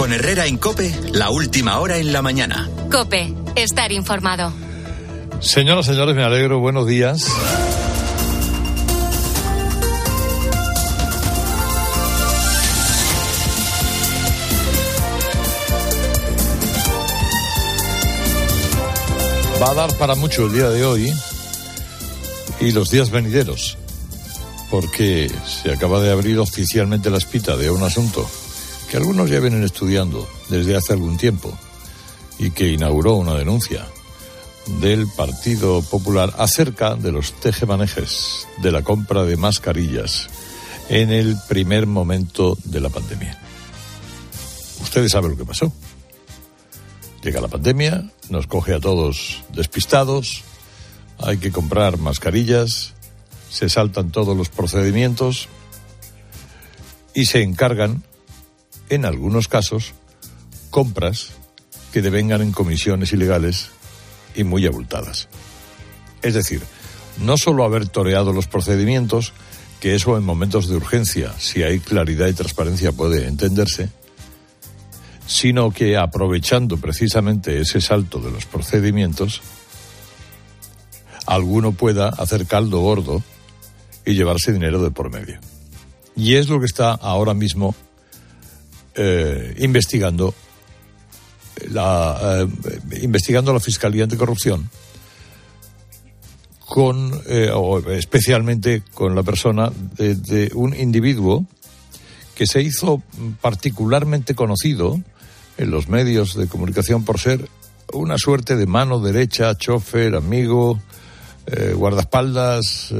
Con Herrera en Cope, la última hora en la mañana. Cope, estar informado. Señoras, señores, me alegro. Buenos días. Va a dar para mucho el día de hoy y los días venideros, porque se acaba de abrir oficialmente la espita de un asunto que algunos ya vienen estudiando desde hace algún tiempo y que inauguró una denuncia del Partido Popular acerca de los tejemanejes de la compra de mascarillas en el primer momento de la pandemia. Ustedes saben lo que pasó. Llega la pandemia, nos coge a todos despistados, hay que comprar mascarillas, se saltan todos los procedimientos y se encargan, en algunos casos, compras que devengan en comisiones ilegales y muy abultadas. Es decir, no solo haber toreado los procedimientos, que eso en momentos de urgencia, si hay claridad y transparencia, puede entenderse, sino que aprovechando precisamente ese salto de los procedimientos, alguno pueda hacer caldo gordo y llevarse dinero de por medio. Y es lo que está ahora mismo eh, investigando la eh, investigando la Fiscalía Anticorrupción con eh, o especialmente con la persona de, de un individuo que se hizo particularmente conocido en los medios de comunicación por ser una suerte de mano derecha, chofer, amigo, guardaespaldas,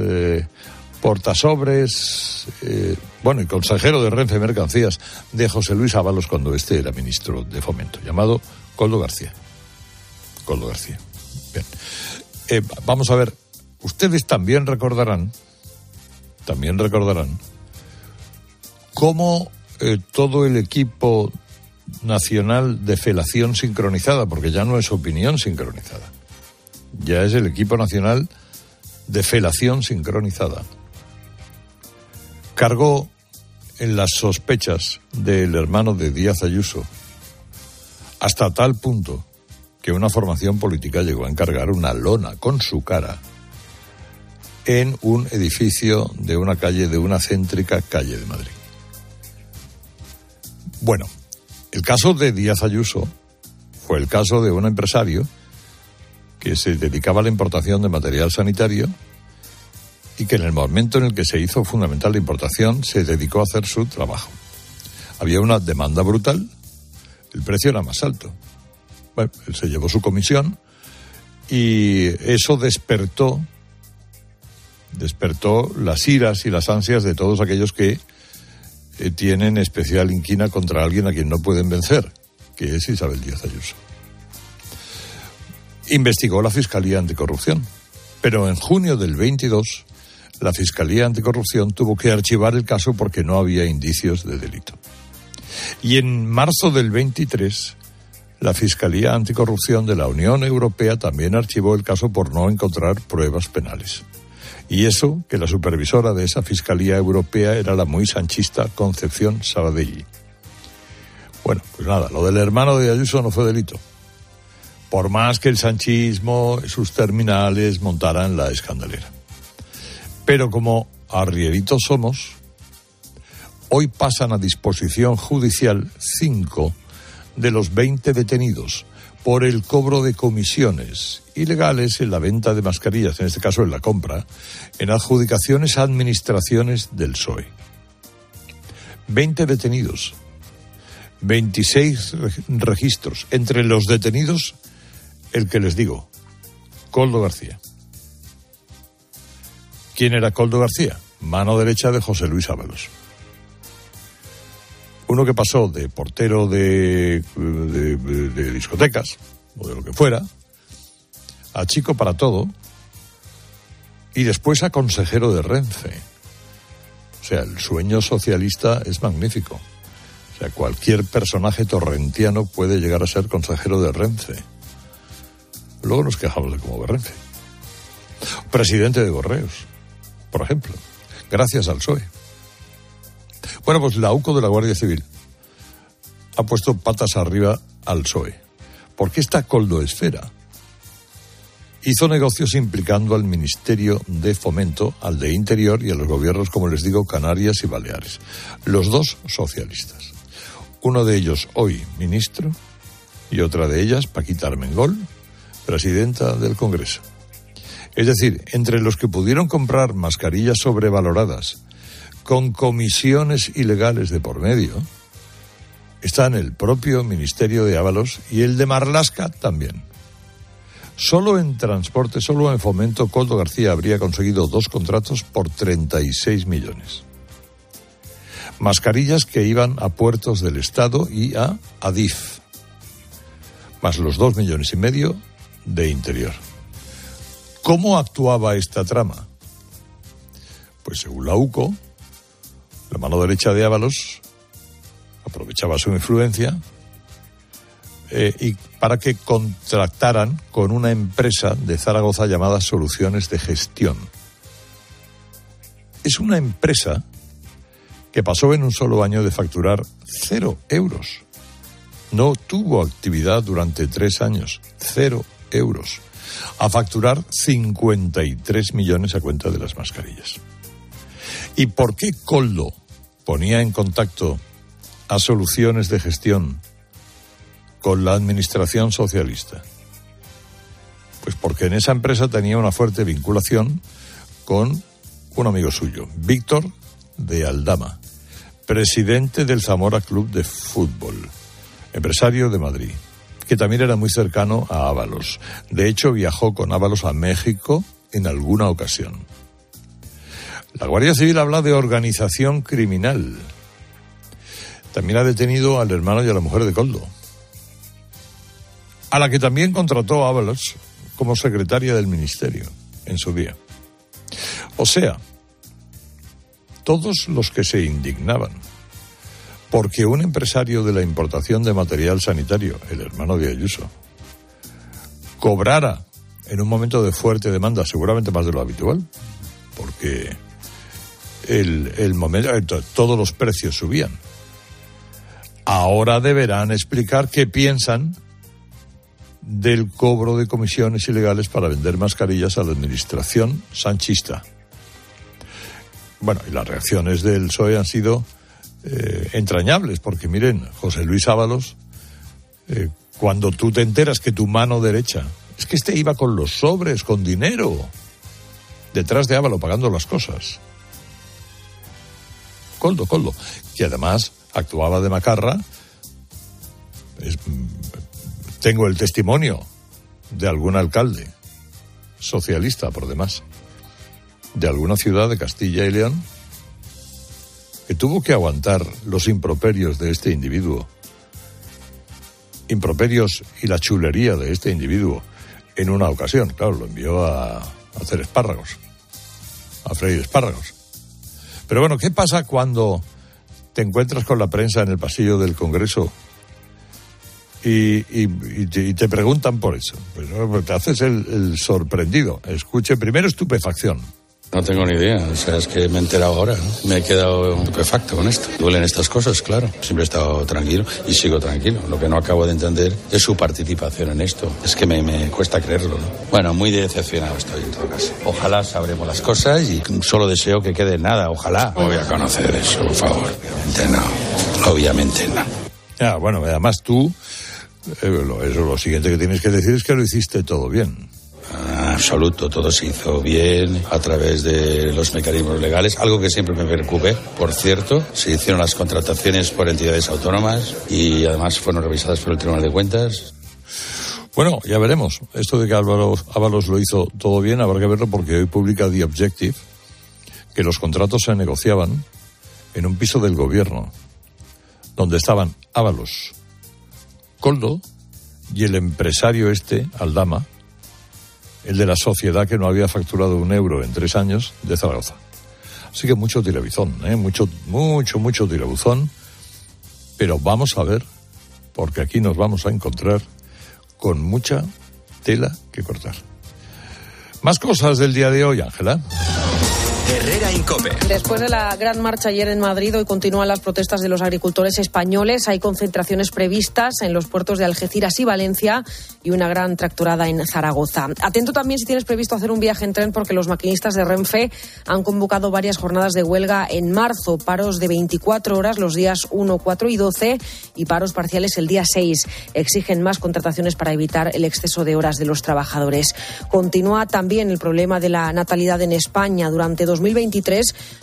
portasobres, eh, bueno, y consejero de Renfe Mercancías de José Luis Ábalos cuando este era ministro de Fomento, llamado Coldo García. Coldo García. Bien. Eh, vamos a ver, ustedes también recordarán, también recordarán, cómo eh, todo el equipo nacional de felación sincronizada, porque ya no es opinión sincronizada, ya es el equipo nacional de felación sincronizada. Cargó en las sospechas del hermano de Díaz Ayuso, hasta tal punto que una formación política llegó a encargar una lona con su cara en un edificio de una calle, de una céntrica calle de Madrid. Bueno, el caso de Díaz Ayuso fue el caso de un empresario que se dedicaba a la importación de material sanitario y que en el momento en el que se hizo fundamental la importación se dedicó a hacer su trabajo. Había una demanda brutal, el precio era más alto. Bueno, él se llevó su comisión y eso despertó despertó las iras y las ansias de todos aquellos que eh, tienen especial inquina contra alguien a quien no pueden vencer, que es Isabel Díaz Ayuso. Investigó la Fiscalía Anticorrupción, pero en junio del 22 la Fiscalía Anticorrupción tuvo que archivar el caso porque no había indicios de delito. Y en marzo del 23 la Fiscalía Anticorrupción de la Unión Europea también archivó el caso por no encontrar pruebas penales. Y eso que la supervisora de esa Fiscalía Europea era la muy sanchista Concepción Sabadelli. Bueno, pues nada, lo del hermano de Ayuso no fue delito. Por más que el sanchismo, sus terminales montaran la escandalera. Pero como arrieritos somos, hoy pasan a disposición judicial cinco de los 20 detenidos por el cobro de comisiones ilegales en la venta de mascarillas, en este caso en la compra, en adjudicaciones a administraciones del PSOE. 20 detenidos, 26 registros. Entre los detenidos, el que les digo, Coldo García. ¿Quién era Coldo García? Mano derecha de José Luis Ábalos. Uno que pasó de portero de, de, discotecas, o de lo que fuera, a chico para todo, y después a consejero de Renfe. O sea, el sueño socialista es magnífico. O sea, cualquier personaje torrentiano puede llegar a ser consejero de Renfe. Luego nos quejamos de cómo va Renfe. Presidente de Correos, por ejemplo, gracias al PSOE. Bueno, pues la UCO de la Guardia Civil ha puesto patas arriba al PSOE. Porque esta Coldo Esfera hizo negocios implicando al Ministerio de Fomento, al de Interior y a los gobiernos, como les digo, Canarias y Baleares. Los dos socialistas. Uno de ellos hoy ministro y otra de ellas, Paquita Armengol, presidenta del Congreso. Es decir, entre los que pudieron comprar mascarillas sobrevaloradas con comisiones ilegales de por medio, están el propio Ministerio de Ábalos y el de Marlasca también. Solo en transporte, solo en fomento, Coldo García habría conseguido dos contratos por 36 millones. Mascarillas que iban a puertos del Estado y a Adif, más los dos millones y medio de interior. ¿Cómo actuaba esta trama? Pues según la UCO, la mano derecha de Ábalos aprovechaba su influencia eh, y para que contrataran con una empresa de Zaragoza llamada Soluciones de Gestión. Es una empresa que pasó en un solo año de facturar cero euros. No tuvo actividad durante tres años, cero euros, a facturar 53 millones a cuenta de las mascarillas. ¿Y por qué Coldo ponía en contacto a soluciones de gestión con la administración socialista? Pues porque en esa empresa tenía una fuerte vinculación con un amigo suyo, Víctor de Aldama, presidente del Zamora Club de Fútbol, empresario de Madrid, que también era muy cercano a Ábalos. De hecho, viajó con Ábalos a México en alguna ocasión. La Guardia Civil habla de organización criminal. También ha detenido al hermano y a la mujer de Coldo a la que también contrató Ábalos como secretaria del ministerio en su día. O sea, todos los que se indignaban porque un empresario de la importación de material sanitario, el hermano de Ayuso, cobrara en un momento de fuerte demanda, seguramente más de lo habitual, porque el, el momento, todos los precios subían. Ahora deberán explicar qué piensan del cobro de comisiones ilegales para vender mascarillas a la administración sanchista. Bueno, y las reacciones del PSOE han sido eh, entrañables, porque miren, José Luis Ábalos, eh, cuando tú te enteras que tu mano derecha, es que este iba con los sobres, con dinero, detrás de Ábalos pagando las cosas. Coldo, Coldo, que además actuaba de macarra, es, tengo el testimonio de algún alcalde, socialista por demás, de alguna ciudad de Castilla y León, tuvo que aguantar los improperios de este individuo, improperios y la chulería de este individuo en una ocasión. Claro, lo envió a, hacer espárragos, a freír espárragos. Pero bueno, ¿qué pasa cuando te encuentras con la prensa en el pasillo del Congreso y, te, preguntan por eso. Pues, te haces el, sorprendido. Escuche primero estupefacción. No tengo ni idea, o sea, es que me he enterado ahora, me he quedado estupefacto con esto. Duelen estas cosas, claro. Siempre he estado tranquilo y sigo tranquilo. Lo que no acabo de entender es su participación en esto. Es que me, me cuesta creerlo, ¿no? Bueno, muy decepcionado estoy en todo caso. Ojalá sabremos las cosas y solo deseo que quede nada, ojalá. voy a conocer eso, por favor. Obviamente no, obviamente no. Ya, bueno, además tú eh, eso, lo siguiente que tienes que decir es que lo hiciste todo bien. Absoluto, todo se hizo bien a través de los mecanismos legales, algo que siempre me preocupe, por cierto. Se hicieron las contrataciones por entidades autónomas y además fueron revisadas por el Tribunal de Cuentas. Bueno, ya veremos. Esto de que Álvaro Ábalos lo hizo todo bien, habrá que verlo porque hoy publica The Objective que los contratos se negociaban en un piso del gobierno, donde estaban Ábalos, Coldo y el empresario este, Aldama, el de la sociedad que no había facturado un euro en tres años de Zaragoza. Así que mucho tirabuzón, ¿eh? mucho, mucho, mucho tirabuzón. Pero vamos a ver, porque aquí nos vamos a encontrar con mucha tela que cortar. Más cosas del día de hoy, Ángela. Herrera Incope. Después de la gran marcha ayer en Madrid, hoy continúan las protestas de los agricultores españoles. Hay concentraciones previstas en los puertos de Algeciras y Valencia y una gran tracturada en Zaragoza. Atento también si tienes previsto hacer un viaje en tren porque los maquinistas de Renfe han convocado varias jornadas de huelga en marzo, paros de 24 horas los días 1, 4 y 12 y paros parciales el día 6. Exigen más contrataciones para evitar el exceso de horas de los trabajadores. Continúa también el problema de la natalidad en España. Durante 2023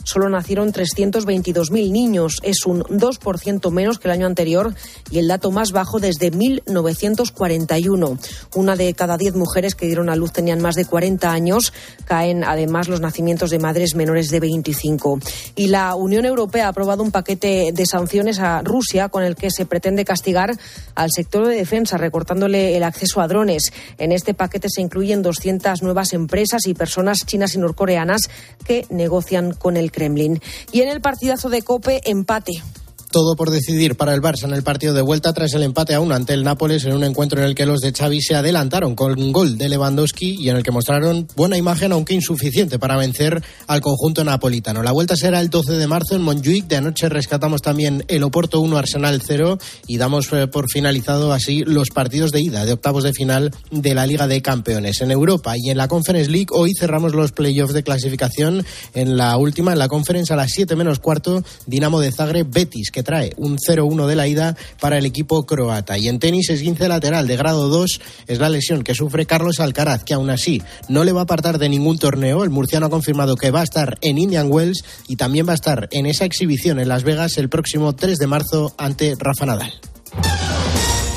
solo nacieron 322.000 niños. Es un 2% menos que el año anterior y el dato más bajo desde 1941. Una de cada diez mujeres que dieron a luz tenían más de 40 años. Caen además los nacimientos de madres menores de 25. Y la Unión Europea ha aprobado un paquete de sanciones a Rusia con el que se pretende castigar al sector de defensa, recortándole el acceso a drones. En este paquete se incluyen 200 nuevas empresas y personas chinas y norcoreanas que negocian con el Kremlin. Y en el partidazo de Cope, empate todo por decidir para el Barça en el partido de vuelta tras el empate a uno ante el Nápoles en un encuentro en el que los de Xavi se adelantaron con un gol de Lewandowski y en el que mostraron buena imagen aunque insuficiente para vencer al conjunto napolitano. La vuelta será el 12 de marzo en Montjuic. De anoche rescatamos también el Oporto 1 Arsenal 0 y damos eh, por finalizado así los partidos de ida de octavos de final de la Liga de Campeones en Europa y en la Conference League. Hoy cerramos los playoffs de clasificación en la última en la Conference a las 7 menos cuarto Dinamo de Zagreb Betis que trae un 0-1 de la ida para el equipo croata. Y en tenis, esguince lateral de grado 2 es la lesión que sufre Carlos Alcaraz, que aún así no le va a apartar de ningún torneo. El murciano ha confirmado que va a estar en Indian Wells y también va a estar en esa exhibición en Las Vegas el próximo 3 de marzo ante Rafa Nadal.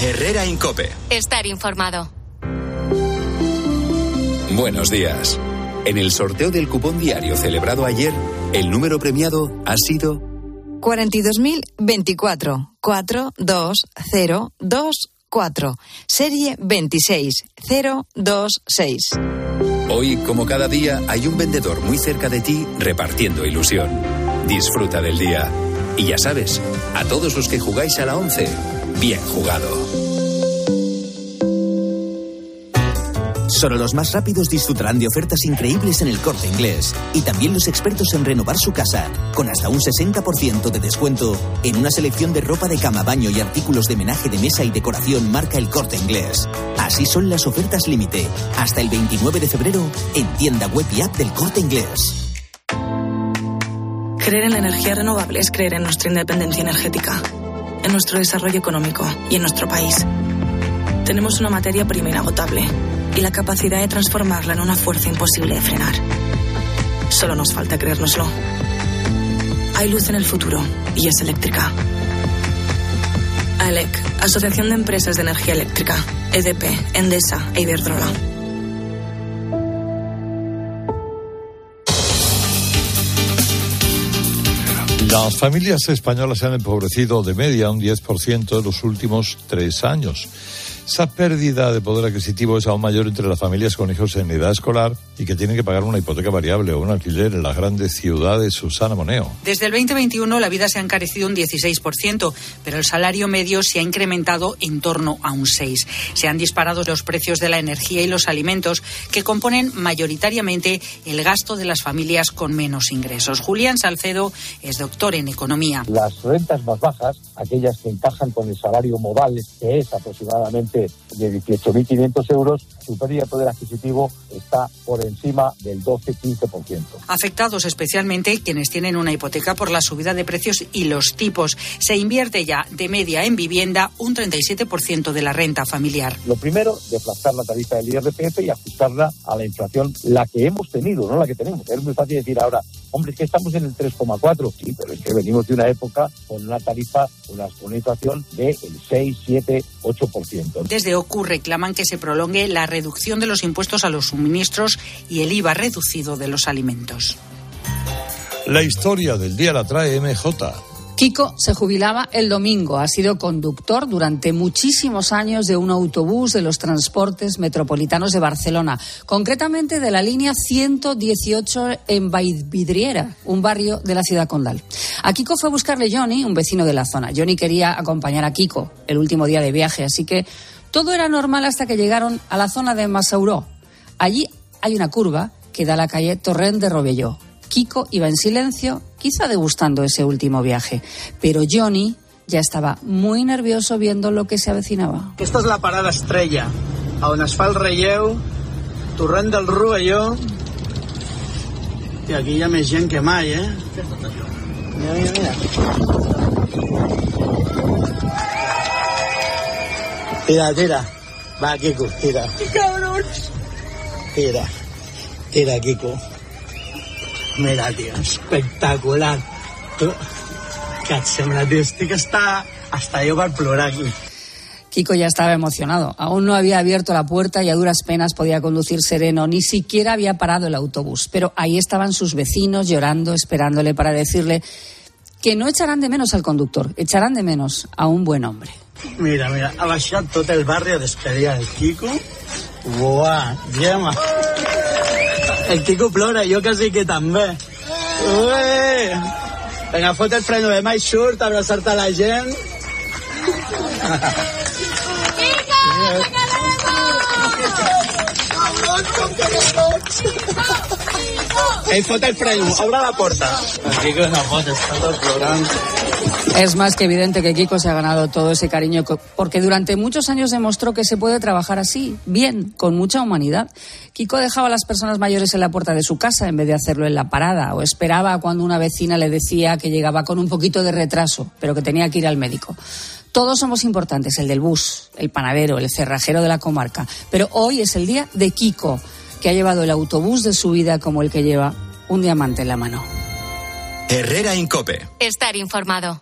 Herrera Incope. Estar informado. Buenos días. En el sorteo del cupón diario celebrado ayer, el número premiado ha sido 42.024 42024. Serie 26026. Hoy, como cada día, hay un vendedor muy cerca de ti repartiendo ilusión. Disfruta del día. Y ya sabes, a todos los que jugáis a la 11, bien jugado. Solo los más rápidos disfrutarán de ofertas increíbles en el corte inglés. Y también los expertos en renovar su casa, con hasta un 60% de descuento en una selección de ropa de cama, baño y artículos de menaje de mesa y decoración marca el corte inglés. Así son las ofertas límite. Hasta el 29 de febrero en tienda web y app del corte inglés. Creer en la energía renovable es creer en nuestra independencia energética, en nuestro desarrollo económico y en nuestro país. Tenemos una materia prima inagotable y la capacidad de transformarla en una fuerza imposible de frenar. Solo nos falta creérnoslo. Hay luz en el futuro y es eléctrica. AELEC, Asociación de Empresas de Energía Eléctrica, EDP, Endesa e Iberdrola. Las familias españolas se han empobrecido de media un 10% en los últimos tres años. Esa pérdida de poder adquisitivo es aún mayor entre las familias con hijos en edad escolar y que tienen que pagar una hipoteca variable o un alquiler en las grandes ciudades. Susana Moneo. Desde el 2021 la vida se ha encarecido un 16%, pero el salario medio se ha incrementado en torno a un 6%. Se han disparado los precios de la energía y los alimentos, que componen mayoritariamente el gasto de las familias con menos ingresos. Julián Salcedo es doctor en economía. Las rentas más bajas, aquellas que encajan con el salario modal, que es aproximadamente de 18.500 euros, su pérdida de poder adquisitivo está por encima del 12-15%. Afectados especialmente quienes tienen una hipoteca por la subida de precios y los tipos. Se invierte ya de media en vivienda un 37% de la renta familiar. Lo primero, desplazar la tarifa del IRPF y ajustarla a la inflación, la que hemos tenido, no la que tenemos. Es muy fácil decir ahora, hombre, es que estamos en el 3,4. Sí, pero es que venimos de una época con una tarifa, una, una inflación del 6, 7, 8%. Desde OCU reclaman que se prolongue la reducción de los impuestos a los suministros y el IVA reducido de los alimentos. La historia del día la trae MJ. Kiko se jubilaba el domingo. Ha sido conductor durante muchísimos años de un autobús de los transportes metropolitanos de Barcelona, concretamente de la línea 118 en Vallvidriera, un barrio de la ciudad condal. A Kiko fue a buscarle Johnny, un vecino de la zona. Johnny quería acompañar a Kiko el último día de viaje, así que todo era normal hasta que llegaron a la zona de Masauró. Allí hay una curva que da a la calle Torrent de Robelló. Kiko iba en silencio, quizá degustando ese último viaje, pero Johnny ya estaba muy nervioso viendo lo que se avecinaba. Esta és la parada estrella, on es fa el relleu, torrent del Rovelló, i aquí hi ha més gent que mai, eh? Mira, mira, mira. Tira, tira. Va, Kiko, tira. Cabrons. Tira. Tira, Kiko. Mira, tio, espectacular. Tu, què et sembla, tio? Estic hasta, hasta jo per plorar aquí. Kiko ya estaba emocionado. Aún no había abierto la puerta y a duras penas podía conducir sereno. Ni siquiera había parado el autobús. Pero ahí estaban sus vecinos llorando, esperándole para decirle que no echarán de menos al conductor, echarán de menos a un buen hombre. Mira, mira, ha baixat tot el barri a despedir el Kiko. Buah, Gemma. El Kiko plora, jo quasi que també. Ué! Vinga, fot el freno de mà i surt abraçar-te a la gent. Fot el freno, obre la. El Kiko no pot, està tot plorant. Es más que evidente que Kiko se ha ganado todo ese cariño porque durante muchos años demostró que se puede trabajar así, bien, con mucha humanidad. Kiko dejaba a las personas mayores en la puerta de su casa en vez de hacerlo en la parada o esperaba cuando una vecina le decía que llegaba con un poquito de retraso, pero que tenía que ir al médico. Todos somos importantes, el del bus, el panadero, el cerrajero de la comarca, pero hoy es el día de Kiko, que ha llevado el autobús de su vida como el que lleva un diamante en la mano. Herrera Incope. Estar informado.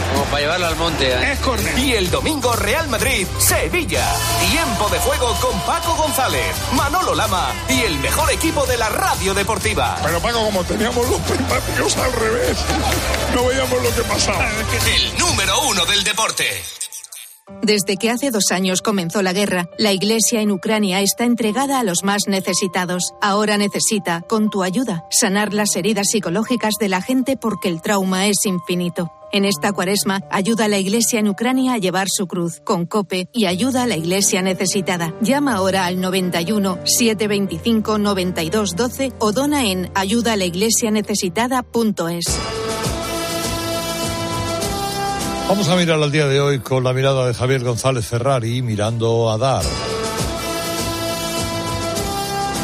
Como para llevarlo al monte. ¿eh? Es córner. Y el domingo, Real Madrid, Sevilla. Tiempo de juego con Paco González, Manolo Lama y el mejor equipo de la radio deportiva. Pero Paco, como teníamos los primaticos al revés, no veíamos lo que pasaba. El número uno del deporte. Desde que hace dos años comenzó la guerra, la Iglesia en Ucrania está entregada a los más necesitados. Ahora necesita, con tu ayuda, sanar las heridas psicológicas de la gente porque el trauma es infinito. En esta cuaresma, ayuda a la Iglesia en Ucrania a llevar su cruz con COPE y ayuda a la Iglesia necesitada. Llama ahora al 91 725 92 12 o dona en ayudaalaiglesianecesitada.es. Vamos a mirar al día de hoy con la mirada de Javier González Ferrari mirando a Dar.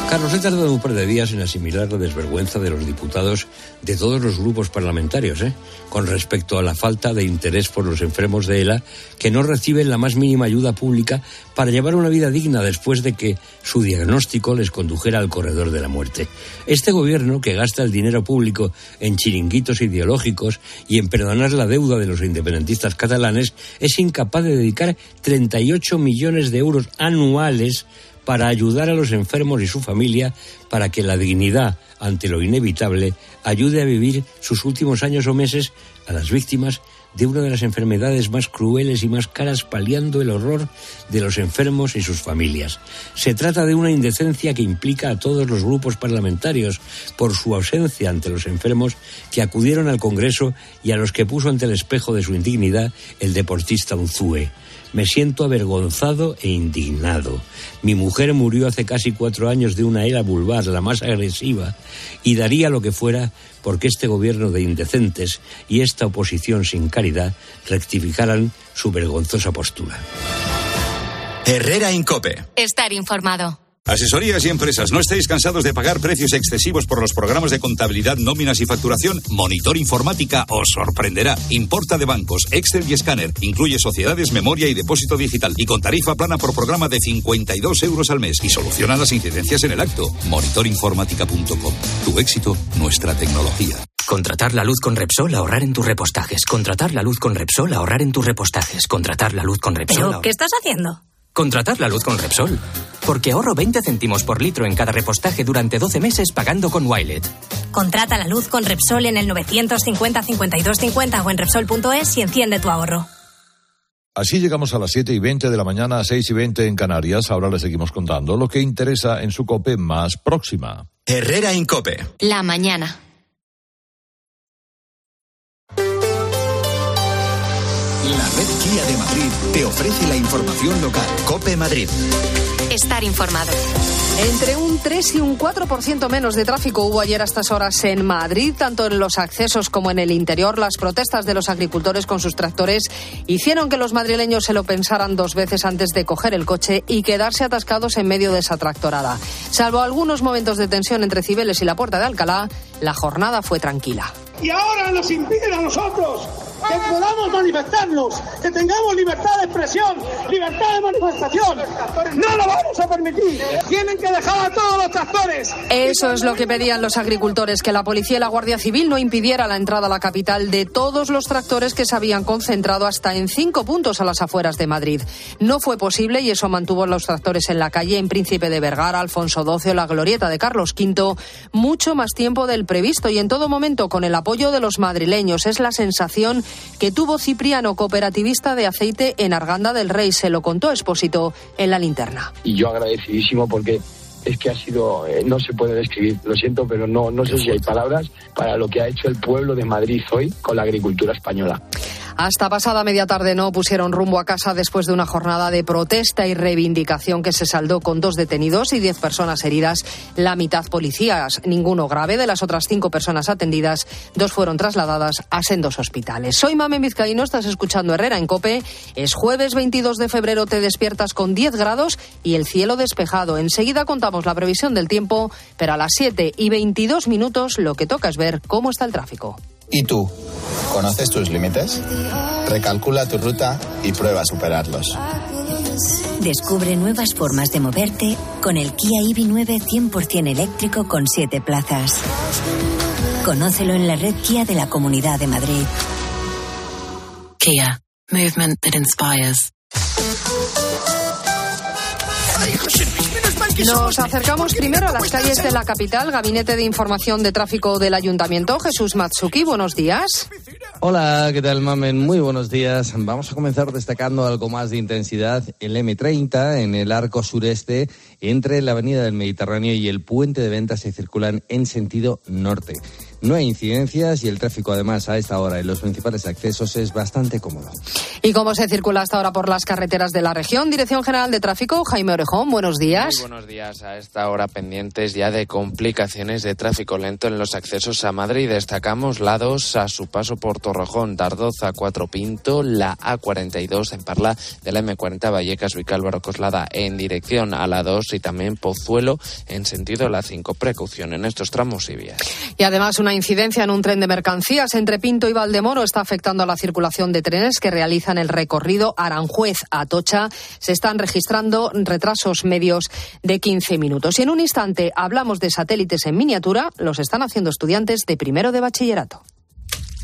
Carlos, he tardado un par de días en asimilar la desvergüenza de los diputados de todos los grupos parlamentarios, ¿eh? con respecto a la falta de interés por los enfermos de ELA que no reciben la más mínima ayuda pública para llevar una vida digna después de que su diagnóstico les condujera al corredor de la muerte. Este gobierno, que gasta el dinero público en chiringuitos ideológicos y en perdonar la deuda de los independentistas catalanes, es incapaz de dedicar 38 millones de euros anuales para ayudar a los enfermos y su familia para que la dignidad ante lo inevitable ayude a vivir sus últimos años o meses a las víctimas de una de las enfermedades más crueles y más caras paliando el horror de los enfermos y sus familias. Se trata de una indecencia que implica a todos los grupos parlamentarios por su ausencia ante los enfermos que acudieron al Congreso y a los que puso ante el espejo de su indignidad el deportista Unzúe. Me siento avergonzado e indignado. Mi mujer murió hace casi cuatro años de una era vulvar, la más agresiva, y daría lo que fuera porque este gobierno de indecentes y esta oposición sin caridad rectificaran su vergonzosa postura. Herrera Incope. Estar informado. Asesorías y empresas, ¿no estáis cansados de pagar precios excesivos por los programas de contabilidad, nóminas y facturación? Monitor Informática os sorprenderá. Importa de bancos, Excel y escáner. Incluye sociedades, memoria y depósito digital. Y con tarifa plana por programa de 52 euros al mes. Y soluciona las incidencias en el acto. Monitorinformática.com. Tu éxito, nuestra tecnología. Contratar la luz con Repsol, ahorrar en tus repostajes. Contratar la luz con Repsol, ahorrar en tus repostajes. Contratar la luz con Repsol. ¿Pero qué estás haciendo? Contratar la luz con Repsol. Porque ahorro 20 céntimos por litro en cada repostaje durante 12 meses pagando con Wilet. Contrata la luz con Repsol en el 950 52 50 o en Repsol.es y enciende tu ahorro. Así llegamos a las 7 y 20 de la mañana, 6 y 20 en Canarias. Ahora le seguimos contando lo que interesa en su COPE más próxima. Herrera Incope. La mañana. La red Kia de Madrid te ofrece la información local. Cope Madrid. Estar informado. Entre un 3 y un 4% menos de tráfico hubo ayer a estas horas en Madrid, tanto en los accesos como en el interior. Las protestas de los agricultores con sus tractores hicieron que los madrileños se lo pensaran dos veces antes de coger el coche y quedarse atascados en medio de esa tractorada. Salvo algunos momentos de tensión entre Cibeles y la Puerta de Alcalá, la jornada fue tranquila. Y ahora nos impiden a nosotros que podamos manifestarnos, que tengamos libertad de expresión, libertad de manifestación. No lo vamos a permitir. Tienen que dejar a todos los tractores. Eso es lo que pedían los agricultores, que la policía y la Guardia Civil no impidiera la entrada a la capital de todos los tractores que se habían concentrado hasta en cinco puntos a las afueras de Madrid. No fue posible y eso mantuvo a los tractores en la calle en Príncipe de Vergara, Alfonso XII o la Glorieta de Carlos V mucho más tiempo del previsto y en todo momento con el apoyo de los madrileños. Es la sensación que tuvo Cipriano, cooperativista de aceite en Arganda del Rey. Se lo contó Expósito en la linterna. Y yo agradecidísimo porque es que ha sido, eh, no se puede describir, lo siento, pero no, no sé si hay palabras para lo que ha hecho el pueblo de Madrid hoy con la agricultura española. Hasta pasada media tarde no pusieron rumbo a casa después de una jornada de protesta y reivindicación que se saldó con dos detenidos y diez personas heridas, la mitad policías, ninguno grave. De las otras cinco personas atendidas, dos fueron trasladadas a sendos hospitales. Soy Mame Vizcaíno, estás escuchando Herrera en Cope. Es jueves 22 de febrero, te despiertas con 10 grados y el cielo despejado. Enseguida contamos la previsión del tiempo, pero a las 7 y 22 minutos lo que toca es ver cómo está el tráfico. ¿Y tú? ¿Conoces tus límites? Recalcula tu ruta y prueba a superarlos. Descubre nuevas formas de moverte con el Kia EV9 100% eléctrico con 7 plazas. Conócelo en la red Kia de la Comunidad de Madrid. Kia. Movement that inspires. Nos acercamos primero a las calles de la capital, Gabinete de Información de Tráfico del Ayuntamiento. Jesús Matsuki, buenos días. Hola, ¿qué tal, Mamen? Muy buenos días. Vamos a comenzar destacando algo más de intensidad. El M30 en el arco sureste, entre la Avenida del Mediterráneo y el puente de ventas se circulan en sentido norte. No hay incidencias y el tráfico además a esta hora en los principales accesos es bastante cómodo. ¿Y cómo se circula hasta ahora por las carreteras de la región? Dirección General de Tráfico, Jaime Orejón, buenos días. Muy buenos días. A esta hora pendientes ya de complicaciones de tráfico lento en los accesos a Madrid. Destacamos la 2 a su paso por Torrejón, Dardoz a Cuatro Pinto, la A42 en Parla de la M40 Vallecas, Vicálvaro Coslada en dirección a la 2 y también Pozuelo en sentido la 5. Precaución en estos tramos y vías. Y además una incidencia en un tren de mercancías entre Pinto y Valdemoro está afectando a la circulación de trenes que realizan el recorrido Aranjuez a Atocha. Se están registrando retrasos medios de 15 minutos. Y en un instante hablamos de satélites en miniatura. Los están haciendo estudiantes de primero de bachillerato.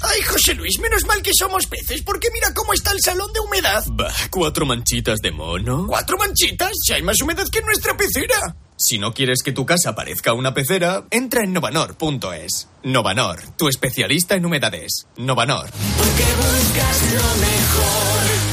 Ay, José Luis, menos mal que somos peces, porque mira cómo está el salón de humedad. Bah, cuatro manchitas de mono. ¿Cuatro manchitas? Si hay más humedad que en nuestra pecera. Si no quieres que tu casa parezca una pecera, entra en novanor.es. Novanor, tu especialista en humedades. Novanor. Porque buscas lo mejor.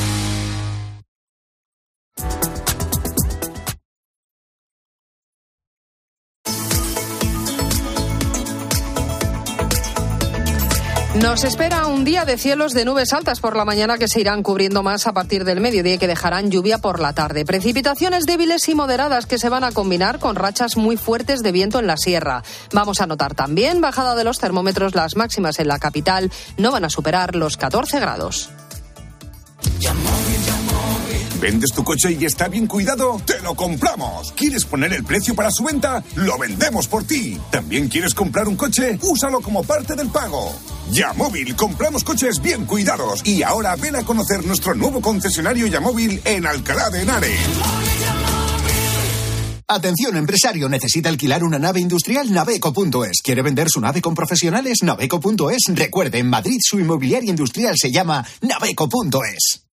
Nos espera un día de cielos de nubes altas por la mañana que se irán cubriendo más a partir del mediodía y que dejarán lluvia por la tarde. Precipitaciones débiles y moderadas que se van a combinar con rachas muy fuertes de viento en la sierra. Vamos a notar también bajada de los termómetros. Las máximas en la capital no van a superar los 14 grados. ¿Vendes tu coche y está bien cuidado? ¡Te lo compramos! ¿Quieres poner el precio para su venta? ¡Lo vendemos por ti! ¿También quieres comprar un coche? Úsalo como parte del pago. Yamóvil, compramos coches bien cuidados. Y ahora ven a conocer nuestro nuevo concesionario Yamóvil en Alcalá de Henares. Atención, empresario, necesita alquilar una nave industrial naveco.es. ¿Quiere vender su nave con profesionales? Naveco.es. Recuerde, en Madrid su inmobiliaria industrial se llama naveco.es.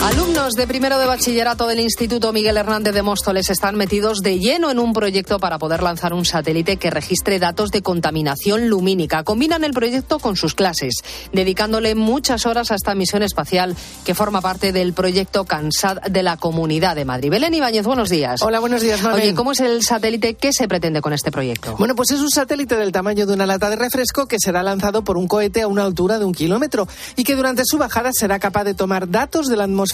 Alumnos de primero de bachillerato del Instituto Miguel Hernández de Móstoles están metidos de lleno en un proyecto para poder lanzar un satélite que registre datos de contaminación lumínica. Combinan el proyecto con sus clases, dedicándole muchas horas a esta misión espacial que forma parte del proyecto CANSAD de la Comunidad de Madrid. Belén Ibáñez, buenos días. Hola, buenos días, Manuel. Oye, ¿cómo es el satélite? ¿Qué se pretende con este proyecto? Bueno, pues es un satélite del tamaño de una lata de refresco que será lanzado por un cohete a una altura de un kilómetro y que durante su bajada será capaz de tomar datos de la atmósfera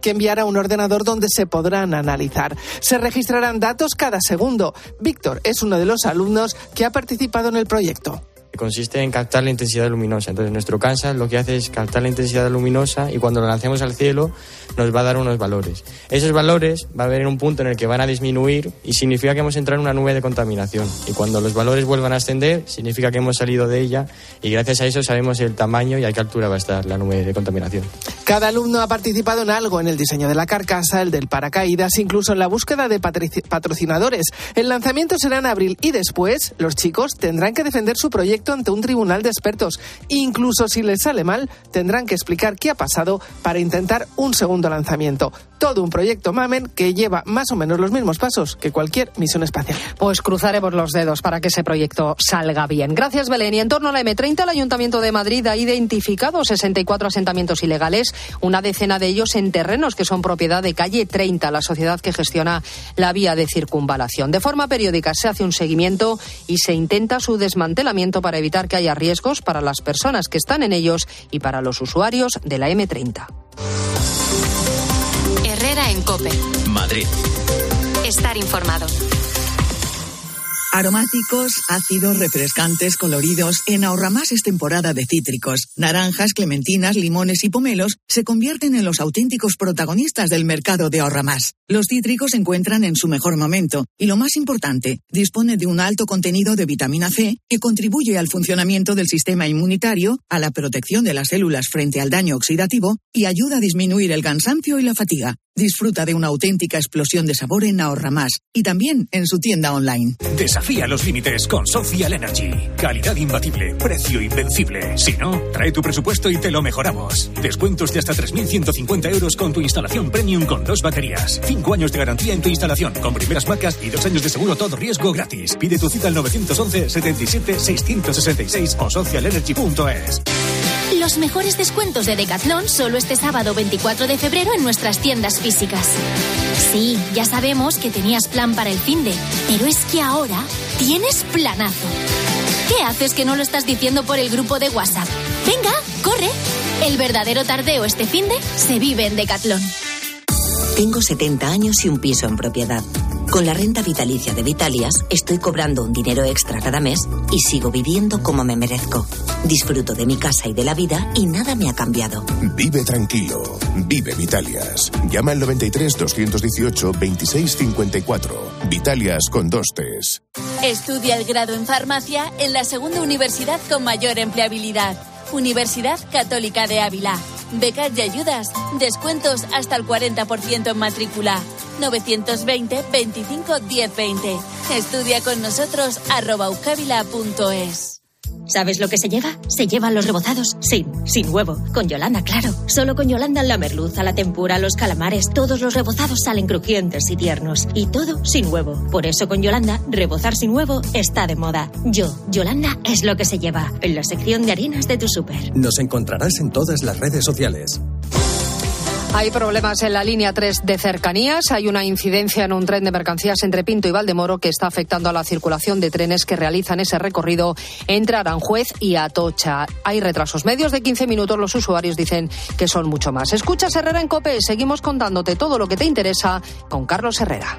que enviará un ordenador donde se podrán analizar. Se registrarán datos cada segundo. Víctor es uno de los alumnos que ha participado en el proyecto consiste en captar la intensidad luminosa. Entonces nuestro CANSA lo que hace es captar la intensidad luminosa y cuando lo lancemos al cielo nos va a dar unos valores. Esos valores va a haber un punto en el que van a disminuir y significa que hemos entrado en una nube de contaminación. Y cuando los valores vuelvan a ascender, significa que hemos salido de ella y gracias a eso sabemos el tamaño y a qué altura va a estar la nube de contaminación. Cada alumno ha participado en algo, en el diseño de la carcasa, el del paracaídas, incluso en la búsqueda de patrocinadores. El lanzamiento será en abril y después los chicos tendrán que defender su proyecto ante un tribunal de expertos. Incluso si les sale mal, tendrán que explicar qué ha pasado para intentar un segundo lanzamiento. Todo un proyecto Mamen que lleva más o menos los mismos pasos que cualquier misión espacial. Pues cruzaremos los dedos para que ese proyecto salga bien. Gracias, Belén. Y en torno a la M30, el Ayuntamiento de Madrid ha identificado 64 asentamientos ilegales, una decena de ellos en terrenos que son propiedad de Calle 30, la sociedad que gestiona la vía de circunvalación. De forma periódica se hace un seguimiento y se intenta su desmantelamiento para evitar que haya riesgos para las personas que están en ellos y para los usuarios de la M30. Herrera en Cope. Madrid. Estar informado. Aromáticos, ácidos, refrescantes, coloridos. En Ahorramás es temporada de cítricos. Naranjas, clementinas, limones y pomelos se convierten en los auténticos protagonistas del mercado de Ahorramás. Los cítricos se encuentran en su mejor momento y lo más importante, dispone de un alto contenido de vitamina C que contribuye al funcionamiento del sistema inmunitario, a la protección de las células frente al daño oxidativo y ayuda a disminuir el cansancio y la fatiga. Disfruta de una auténtica explosión de sabor en Ahorra Más y también en su tienda online. Desafía los límites con Social Energy. Calidad imbatible, precio invencible. Si no, trae tu presupuesto y te lo mejoramos. Descuentos de hasta 3.150 euros con tu instalación premium con dos baterías. Cinco años de garantía en tu instalación con primeras marcas y dos años de seguro todo riesgo gratis. Pide tu cita al 911 77 666 o socialenergy.es. Los mejores descuentos de Decathlon solo este sábado 24 de febrero en nuestras tiendas físicas. Sí, ya sabemos que tenías plan para el fin de, pero es que ahora tienes planazo. ¿Qué haces que no lo estás diciendo por el grupo de WhatsApp? Venga, corre. El verdadero tardeo este fin de se vive en Decathlon. Tengo 70 años y un piso en propiedad. Con la renta vitalicia de Vitalias estoy cobrando un dinero extra cada mes y sigo viviendo como me merezco. Disfruto de mi casa y de la vida y nada me ha cambiado. Vive tranquilo. Vive Vitalias. Llama al 93 218 2654. Vitalias con dos T's. Estudia el grado en farmacia en la segunda universidad con mayor empleabilidad. Universidad Católica de Ávila. Becas y ayudas. Descuentos hasta el 40% en matrícula. 920 25 1020. Estudia con nosotros arroba ucabila.es. ¿Sabes lo que se lleva? Se llevan los rebozados sin, sin huevo. Con Yolanda, claro. Solo con Yolanda la merluza, la tempura, los calamares, todos los rebozados salen crujientes y tiernos. Y todo sin huevo. Por eso con Yolanda, rebozar sin huevo está de moda. Yo, Yolanda, es lo que se lleva. En la sección de harinas de tu súper. Nos encontrarás en todas las redes sociales. Hay problemas en la línea 3 de cercanías. Hay una incidencia en un tren de mercancías entre Pinto y Valdemoro que está afectando a la circulación de trenes que realizan ese recorrido entre Aranjuez y Atocha. Hay retrasos medios de 15 minutos. Los usuarios dicen que son mucho más. Escucha Herrera en Cope. Seguimos contándote todo lo que te interesa con Carlos Herrera.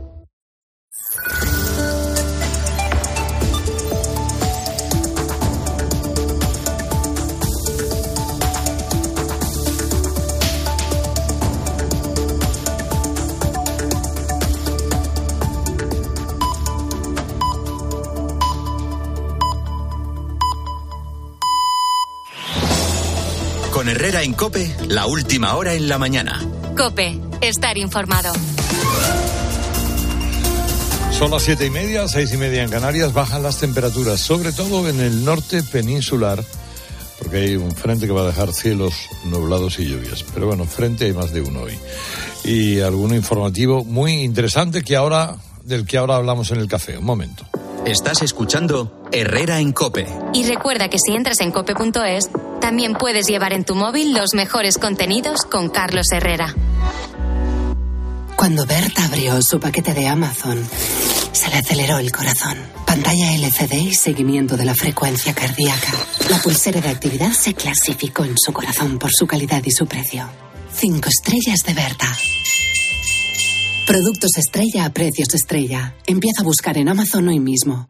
Con Herrera en Cope, la última hora en la mañana. Cope, estar informado. Son las siete y media, seis y media en Canarias, bajan las temperaturas, sobre todo en el norte peninsular, porque hay un frente que va a dejar cielos nublados y lluvias. Pero bueno, frente hay más de uno hoy. Y algún informativo muy interesante que ahora, del que ahora hablamos en el café. Un momento. Estás escuchando Herrera en Cope. Y recuerda que si entras en cope.es, también puedes llevar en tu móvil los mejores contenidos con Carlos Herrera. Cuando Berta abrió su paquete de Amazon, se le aceleró el corazón. Pantalla LCD y seguimiento de la frecuencia cardíaca. La pulsera de actividad se clasificó en su corazón por su calidad y su precio. Cinco estrellas de Berta. Productos estrella a precios estrella. Empieza a buscar en Amazon hoy mismo.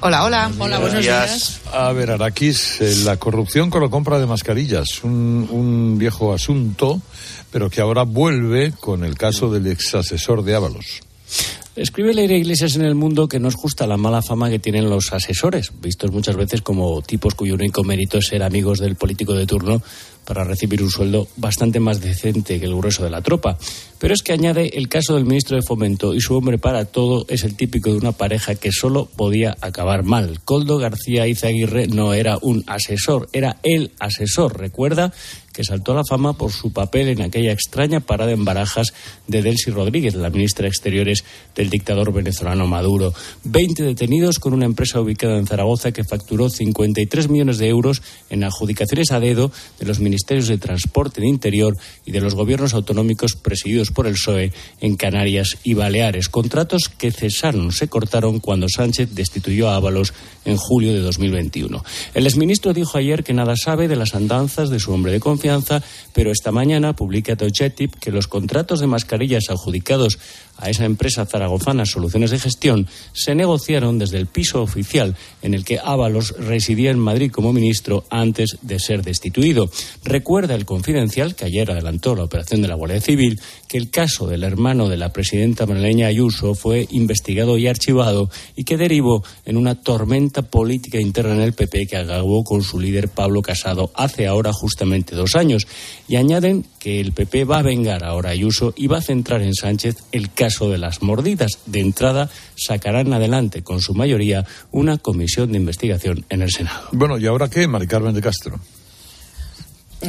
Hola, hola. Hola, buenos días. A ver, Araquis, eh, la corrupción con la compra de mascarillas, un, un viejo asunto, pero que ahora vuelve con el caso del ex asesor de Ábalos. Escribe Leire Iglesias en El Mundo que no es justa la mala fama que tienen los asesores, vistos muchas veces como tipos cuyo único mérito es ser amigos del político de turno para recibir un sueldo bastante más decente que el grueso de la tropa. Pero es que añade el caso del ministro de Fomento y su hombre para todo es el típico de una pareja que solo podía acabar mal. Coldo García Izaguirre no era un asesor, era el asesor. Recuerda que saltó a la fama por su papel en aquella extraña parada en barajas de Delcy Rodríguez, la ministra de Exteriores del dictador venezolano Maduro. Veinte detenidos con una empresa ubicada en Zaragoza que facturó 53 millones de euros en adjudicaciones a dedo de los ministerios de Transporte de Interior y de los gobiernos autonómicos presididos por el PSOE en Canarias y Baleares. Contratos que cesaron, se cortaron cuando Sánchez destituyó a Ábalos en julio de 2021. El exministro dijo ayer que nada sabe de las andanzas de su hombre de confianza pero esta mañana publica Deutsche que los contratos de mascarillas adjudicados a esa empresa zaragozana Soluciones de Gestión se negociaron desde el piso oficial en el que Ábalos residía en Madrid como ministro antes de ser destituido. Recuerda el confidencial que ayer adelantó la operación de la Guardia Civil que el caso del hermano de la presidenta madrileña Ayuso fue investigado y archivado y que derivó en una tormenta política interna en el PP que acabó con su líder Pablo Casado hace ahora justamente dos años. Y añaden que el PP va a vengar ahora a Ayuso y va a centrar en Sánchez el caso de las mordidas. De entrada, sacarán adelante con su mayoría una comisión de investigación en el Senado. Bueno, ¿y ahora qué, Mari Carmen de Castro?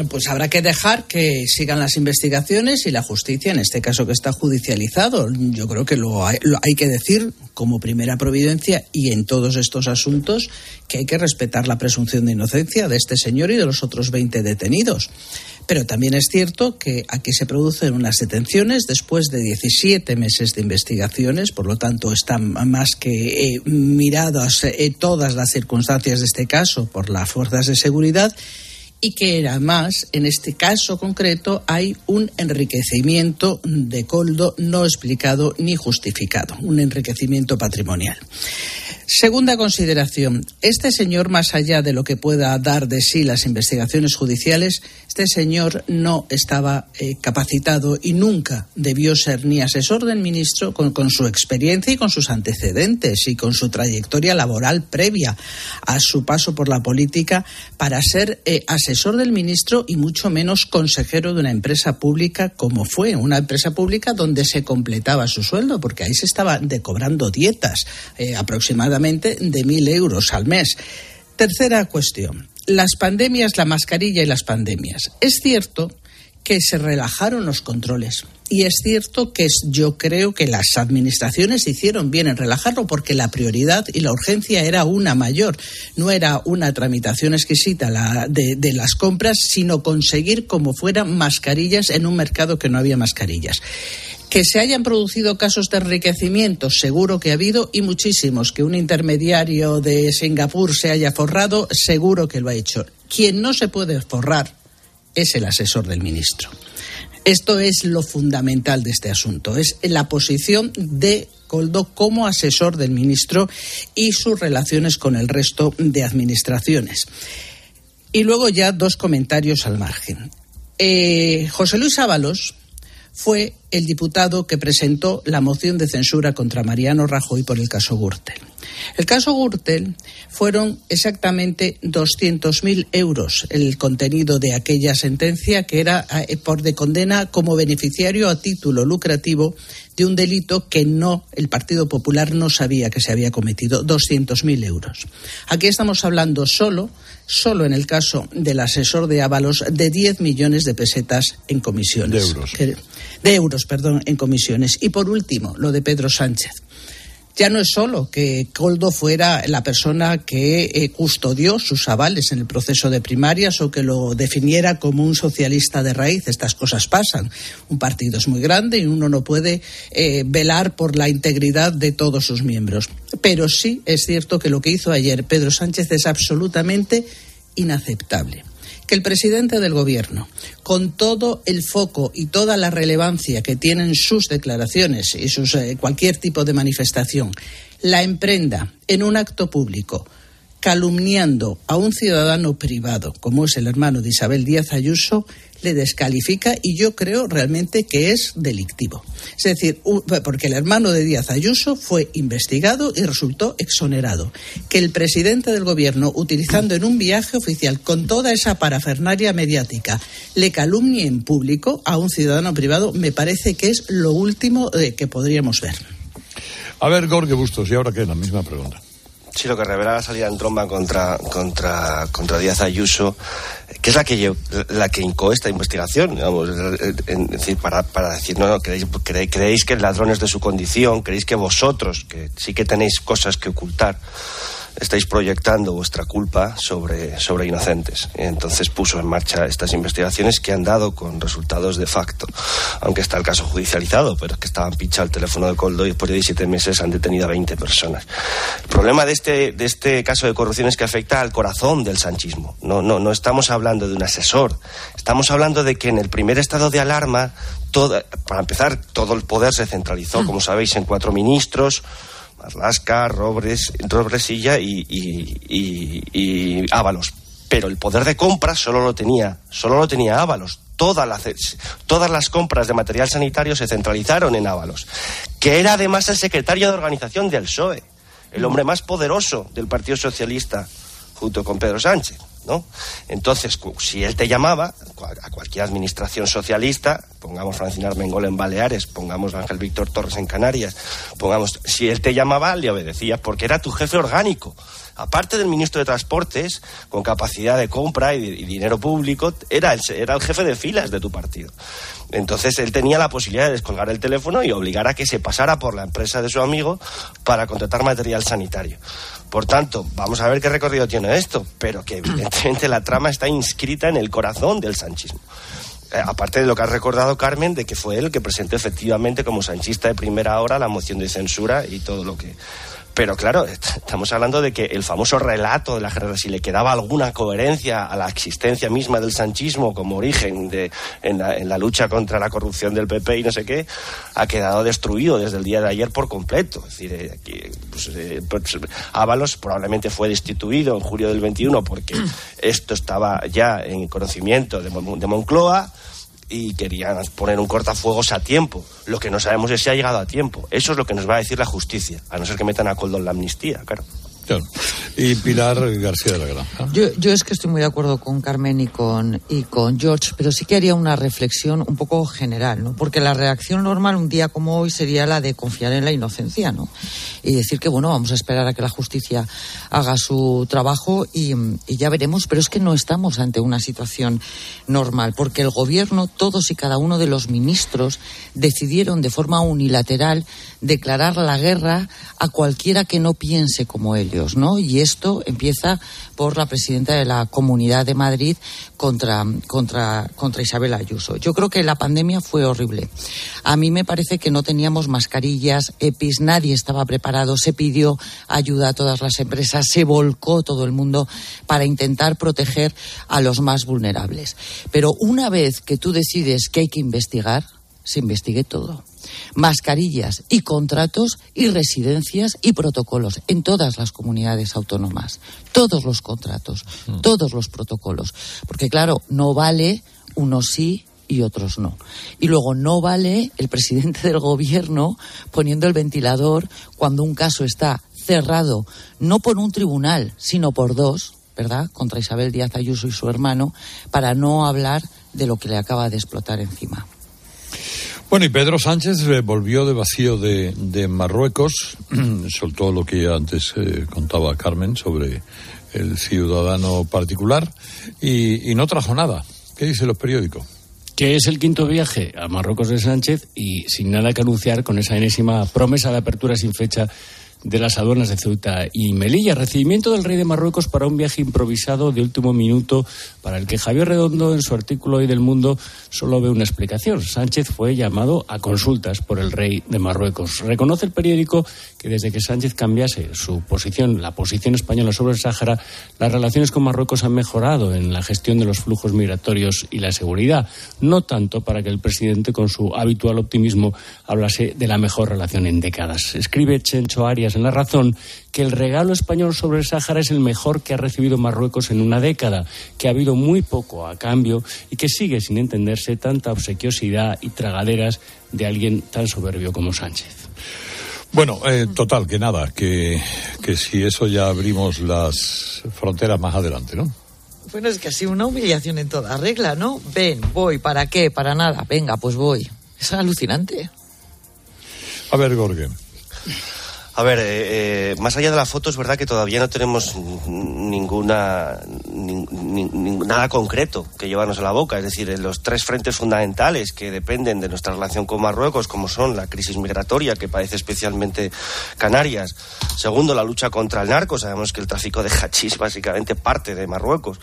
Pues habrá que dejar que sigan las investigaciones y la justicia, en este caso que está judicializado. Yo creo que lo hay, que decir como primera providencia y en todos estos asuntos que hay que respetar la presunción de inocencia de este señor y de los otros 20 detenidos. Pero también es cierto que aquí se producen unas detenciones después de 17 meses de investigaciones, por lo tanto están más que eh, miradas eh, todas las circunstancias de este caso por las fuerzas de seguridad y que además, en este caso concreto, hay un enriquecimiento de Coldo no explicado ni justificado, un enriquecimiento patrimonial. Segunda consideración. Este señor, más allá de lo que pueda dar de sí las investigaciones judiciales, este señor no estaba eh, capacitado y nunca debió ser ni asesor del ministro con, su experiencia y con sus antecedentes y con su trayectoria laboral previa a su paso por la política para ser eh, asesor del ministro y mucho menos consejero de una empresa pública como fue, una empresa pública donde se completaba su sueldo, porque ahí se estaban decobrando dietas eh, aproximadamente de mil euros al mes. Tercera cuestión. Las pandemias, la mascarilla y las pandemias. Es cierto que se relajaron los controles. Y es cierto que yo creo que las administraciones hicieron bien en relajarlo porque la prioridad y la urgencia era una mayor. No era una tramitación exquisita la de, de las compras, sino conseguir como fueran mascarillas en un mercado que no había mascarillas. Que se hayan producido casos de enriquecimiento, seguro que ha habido, y muchísimos. Que un intermediario de Singapur se haya forrado, seguro que lo ha hecho. Quien no se puede forrar es el asesor del ministro. Esto es lo fundamental de este asunto, es la posición de Coldo como asesor del ministro y sus relaciones con el resto de administraciones. Y luego ya dos comentarios al margen. Eh, José Luis Ábalos fue el diputado que presentó la moción de censura contra Mariano Rajoy por el caso Gürtel. El caso Gürtel fueron exactamente 200.000 euros el contenido de aquella sentencia que era eh, por de condena como beneficiario a título lucrativo de un delito que no el Partido Popular no sabía que se había cometido 200.000 euros. Aquí estamos hablando solo solo en el caso del asesor de Ábalos de 10 millones de pesetas en comisiones. De euros. De euros, perdón, en comisiones. Y por último, lo de Pedro Sánchez ya no es solo que Coldo fuera la persona que eh, custodió sus avales en el proceso de primarias o que lo definiera como un socialista de raíz. Estas cosas pasan. Un partido es muy grande y uno no puede eh, velar por la integridad de todos sus miembros. Pero sí es cierto que lo que hizo ayer Pedro Sánchez es absolutamente inaceptable que el presidente del Gobierno, con todo el foco y toda la relevancia que tienen sus declaraciones y sus, eh, cualquier tipo de manifestación, la emprenda en un acto público calumniando a un ciudadano privado, como es el hermano de Isabel Díaz Ayuso, le descalifica y yo creo realmente que es delictivo. Es decir, porque el hermano de Díaz Ayuso fue investigado y resultó exonerado. Que el presidente del gobierno, utilizando en un viaje oficial con toda esa parafernaria mediática, le calumnie en público a un ciudadano privado, me parece que es lo último eh, que podríamos ver. A ver, Gorge Bustos, y ahora qué, la misma pregunta. Sí, lo que revela la salida en tromba contra, contra, contra Díaz Ayuso, que es la que, la que esta investigación, digamos, decir, para, para decir, no, no, creéis, creéis que el ladrón es de su condición, creéis que vosotros, que sí que tenéis cosas que ocultar, estáis proyectando vuestra culpa sobre, sobre inocentes. Entonces puso en marcha estas investigaciones que han dado con resultados de facto, aunque está el caso judicializado, pero es que estaban pinchado el teléfono de Coldo y después de 17 meses han detenido a 20 personas. El problema de este, de este caso de corrupción es que afecta al corazón del sanchismo. No, no, no estamos hablando de un asesor, estamos hablando de que en el primer estado de alarma, para empezar, todo el poder se centralizó, como sabéis, en cuatro ministros, Marlasca, Robres, Robresilla y, Ábalos. Pero el poder de compra solo lo tenía, solo lo tenía Ábalos. Todas las, todas las compras de material sanitario se centralizaron en Ábalos, que era además el secretario de organización del PSOE, el hombre más poderoso del Partido Socialista, junto con Pedro Sánchez. Entonces, si él te llamaba, a cualquier administración socialista, pongamos Francina Armengol en Baleares, pongamos Ángel Víctor Torres en Canarias, pongamos, si él te llamaba, le obedecías, porque era tu jefe orgánico. Aparte del ministro de Transportes, con capacidad de compra y, dinero público, era el, era el jefe de filas de tu partido. Entonces él tenía la posibilidad de descolgar el teléfono y obligar a que se pasara por la empresa de su amigo para contratar material sanitario. Por tanto, vamos a ver qué recorrido tiene esto, pero que evidentemente la trama está inscrita en el corazón del sanchismo. Eh, aparte de lo que ha recordado Carmen, de que fue él que presentó efectivamente como sanchista de primera hora la moción de censura y todo lo que pero claro, estamos hablando de que el famoso relato de la si le quedaba alguna coherencia a la existencia misma del sanchismo como origen de, en, la, lucha contra la corrupción del PP y no sé qué, ha quedado destruido desde el día de ayer por completo. Es decir, eh, aquí, pues, eh, pues, Ábalos probablemente fue destituido en julio del 21 porque esto estaba ya en conocimiento de, de Moncloa y querían poner un cortafuegos a tiempo. Lo que no sabemos es si ha llegado a tiempo. Eso es lo que nos va a decir la justicia, a no ser que metan a Coldo en la amnistía, claro. Y Pilar García de la Granja. Yo, yo es que estoy muy de acuerdo con Carmen y con, y con George, pero sí que haría una reflexión un poco general, ¿no? Porque la reacción normal un día como hoy sería la de confiar en la inocencia, ¿no? Y decir que, bueno, vamos a esperar a que la justicia haga su trabajo y, y ya veremos, pero es que no estamos ante una situación normal, porque el gobierno, todos y cada uno de los ministros, decidieron de forma unilateral declarar la guerra a cualquiera que no piense como ellos, ¿no? Y esto empieza por la presidenta de la Comunidad de Madrid contra, contra, contra Isabel Ayuso. Yo creo que la pandemia fue horrible. A mí me parece que no teníamos mascarillas, EPIs, nadie estaba preparado, se pidió ayuda a todas las empresas, se volcó todo el mundo para intentar proteger a los más vulnerables. Pero una vez que tú decides que hay que investigar, se investigue todo mascarillas y contratos y residencias y protocolos en todas las comunidades autónomas. Todos los contratos, todos los protocolos. Porque claro, no vale unos sí y otros no. Y luego no vale el presidente del gobierno poniendo el ventilador cuando un caso está cerrado, no por un tribunal, sino por dos, ¿verdad?, contra Isabel Díaz Ayuso y su hermano, para no hablar de lo que le acaba de explotar encima. Bueno, y Pedro Sánchez eh, volvió de vacío de, de Marruecos, soltó lo que antes eh, contaba Carmen sobre el ciudadano particular y, y no trajo nada. ¿Qué dicen los periódicos? que es el quinto viaje a Marruecos de Sánchez y sin nada que anunciar con esa enésima promesa de apertura sin fecha de las aduanas de Ceuta y Melilla. Recibimiento del rey de Marruecos para un viaje improvisado de último minuto para el que Javier Redondo en su artículo hoy del Mundo solo ve una explicación. Sánchez fue llamado a consultas por el rey de Marruecos. Reconoce el periódico que desde que Sánchez cambiase su posición, la posición española sobre el Sáhara, las relaciones con Marruecos han mejorado en la gestión de los flujos migratorios y la seguridad. No tanto para que el presidente, con su habitual optimismo, hablase de la mejor relación en décadas. Escribe Chencho Arias en La Razón que el regalo español sobre el Sáhara es el mejor que ha recibido Marruecos en una década, que ha habido muy poco a cambio y que sigue sin entenderse tanta obsequiosidad y tragaderas de alguien tan soberbio como Sánchez. Bueno, eh, total, que nada, que, que si eso ya abrimos las fronteras más adelante, ¿no? Bueno, es que ha sido una humillación en toda regla, ¿no? Ven, voy, ¿para qué? Para nada, venga, pues voy. Es alucinante. A ver, Gorge. A ver, eh, eh, más allá de la foto, es verdad que todavía no tenemos ninguna ni- ni- ni- nada concreto que llevarnos a la boca. Es decir, los tres frentes fundamentales que dependen de nuestra relación con Marruecos, como son la crisis migratoria que padece especialmente Canarias. Segundo, la lucha contra el narco. Sabemos que el tráfico de hachís básicamente parte de Marruecos.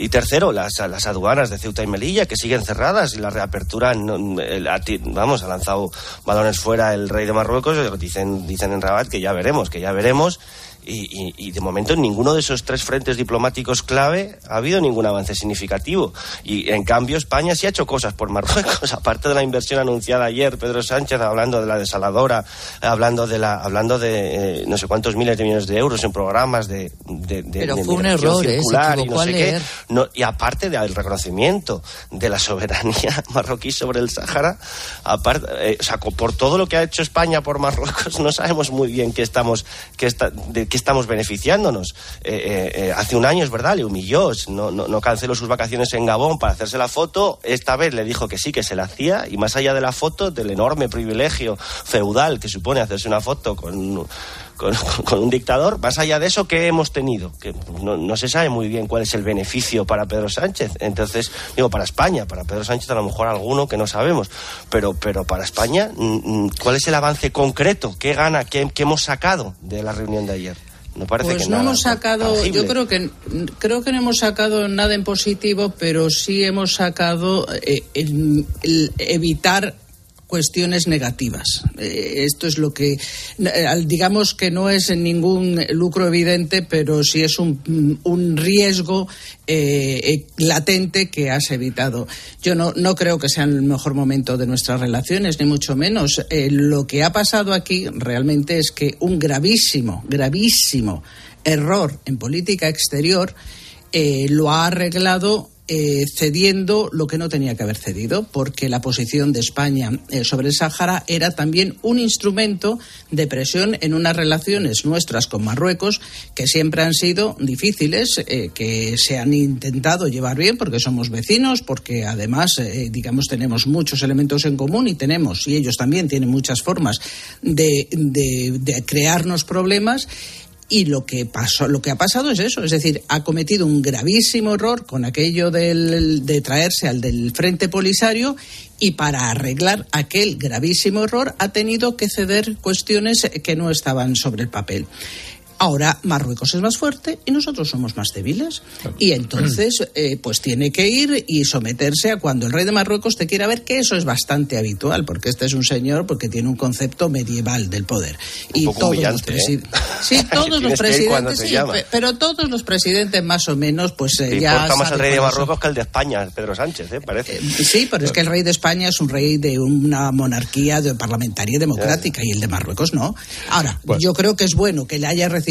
Y tercero, las, las aduanas de Ceuta y Melilla, que siguen cerradas y la reapertura, no- el- vamos, ha lanzado balones fuera el rey de Marruecos, dicen, dicen en Rabat que ya veremos, que ya veremos. Y, y- y de momento en ninguno de esos tres frentes diplomáticos clave ha habido ningún avance significativo. Y en cambio España sí ha hecho cosas por Marruecos, aparte de la inversión anunciada ayer, Pedro Sánchez hablando de la desaladora, hablando de la, hablando de eh, no sé cuántos miles de millones de euros en programas de, de, de- Pero de fue un error, ¿eh? Circular y equivocó no sé qué. No, y aparte del reconocimiento de la soberanía marroquí sobre el Sáhara, aparte, eh, o sea, por todo lo que ha hecho España por Marruecos, no sabemos muy bien qué estamos, qué está- de qué estamos beneficiándonos. Eh, eh, eh, hace un año, es verdad, le humilló, no, no, no canceló sus vacaciones en Gabón para hacerse la foto. Esta vez le dijo que sí, que se la hacía, y más allá de la foto, del enorme privilegio feudal que supone hacerse una foto con con, con un dictador. Más allá de eso, ¿qué hemos tenido? Que no, no se sabe muy bien cuál es el beneficio para Pedro Sánchez. Entonces, digo, para España, para Pedro Sánchez a lo mejor alguno que no sabemos, pero, pero para España, mm, mm, ¿cuál es el avance concreto? ¿Qué gana? ¿Qué, qué hemos sacado de la reunión de ayer? Parece Pues que no hemos sacado, tangible. yo creo que creo que no hemos sacado nada en positivo, pero sí hemos sacado eh, el, el evitar cuestiones negativas. Eh, esto es lo que, eh, digamos que no es ningún lucro evidente, pero sí es un, un riesgo eh, eh, latente que has evitado. Yo no, no creo que sea el mejor momento de nuestras relaciones, ni mucho menos. Lo que ha pasado aquí realmente es que un gravísimo, gravísimo error en política exterior lo ha arreglado eh, cediendo lo que no tenía que haber cedido, porque la posición de España eh, sobre el Sáhara era también un instrumento de presión en unas relaciones nuestras con Marruecos que siempre han sido difíciles, eh, que se han intentado llevar bien porque somos vecinos, porque además, digamos, tenemos muchos elementos en común y tenemos, y ellos también tienen muchas formas de, de crearnos problemas y lo que pasó, lo que ha pasado es eso, es decir, ha cometido un gravísimo error con aquello del, de traerse al del Frente Polisario y para arreglar aquel gravísimo error ha tenido que ceder cuestiones que no estaban sobre el papel. Ahora Marruecos es más fuerte y nosotros somos más débiles. Y entonces, eh, pues tiene que ir y someterse a cuando el rey de Marruecos te quiera ver, que eso es bastante habitual, porque este es un señor porque tiene un concepto medieval del poder. y todos los presidentes. Sí, todos los presidentes, sí, pero todos los presidentes más o menos, pues eh, ya. Importa más el rey de Marruecos que el de España, Pedro Sánchez, ¿eh? parece. Eh, sí, pero es que el rey de España es un rey de una monarquía de parlamentaria y democrática y el de Marruecos no. Ahora, yo creo que es bueno que le haya recibido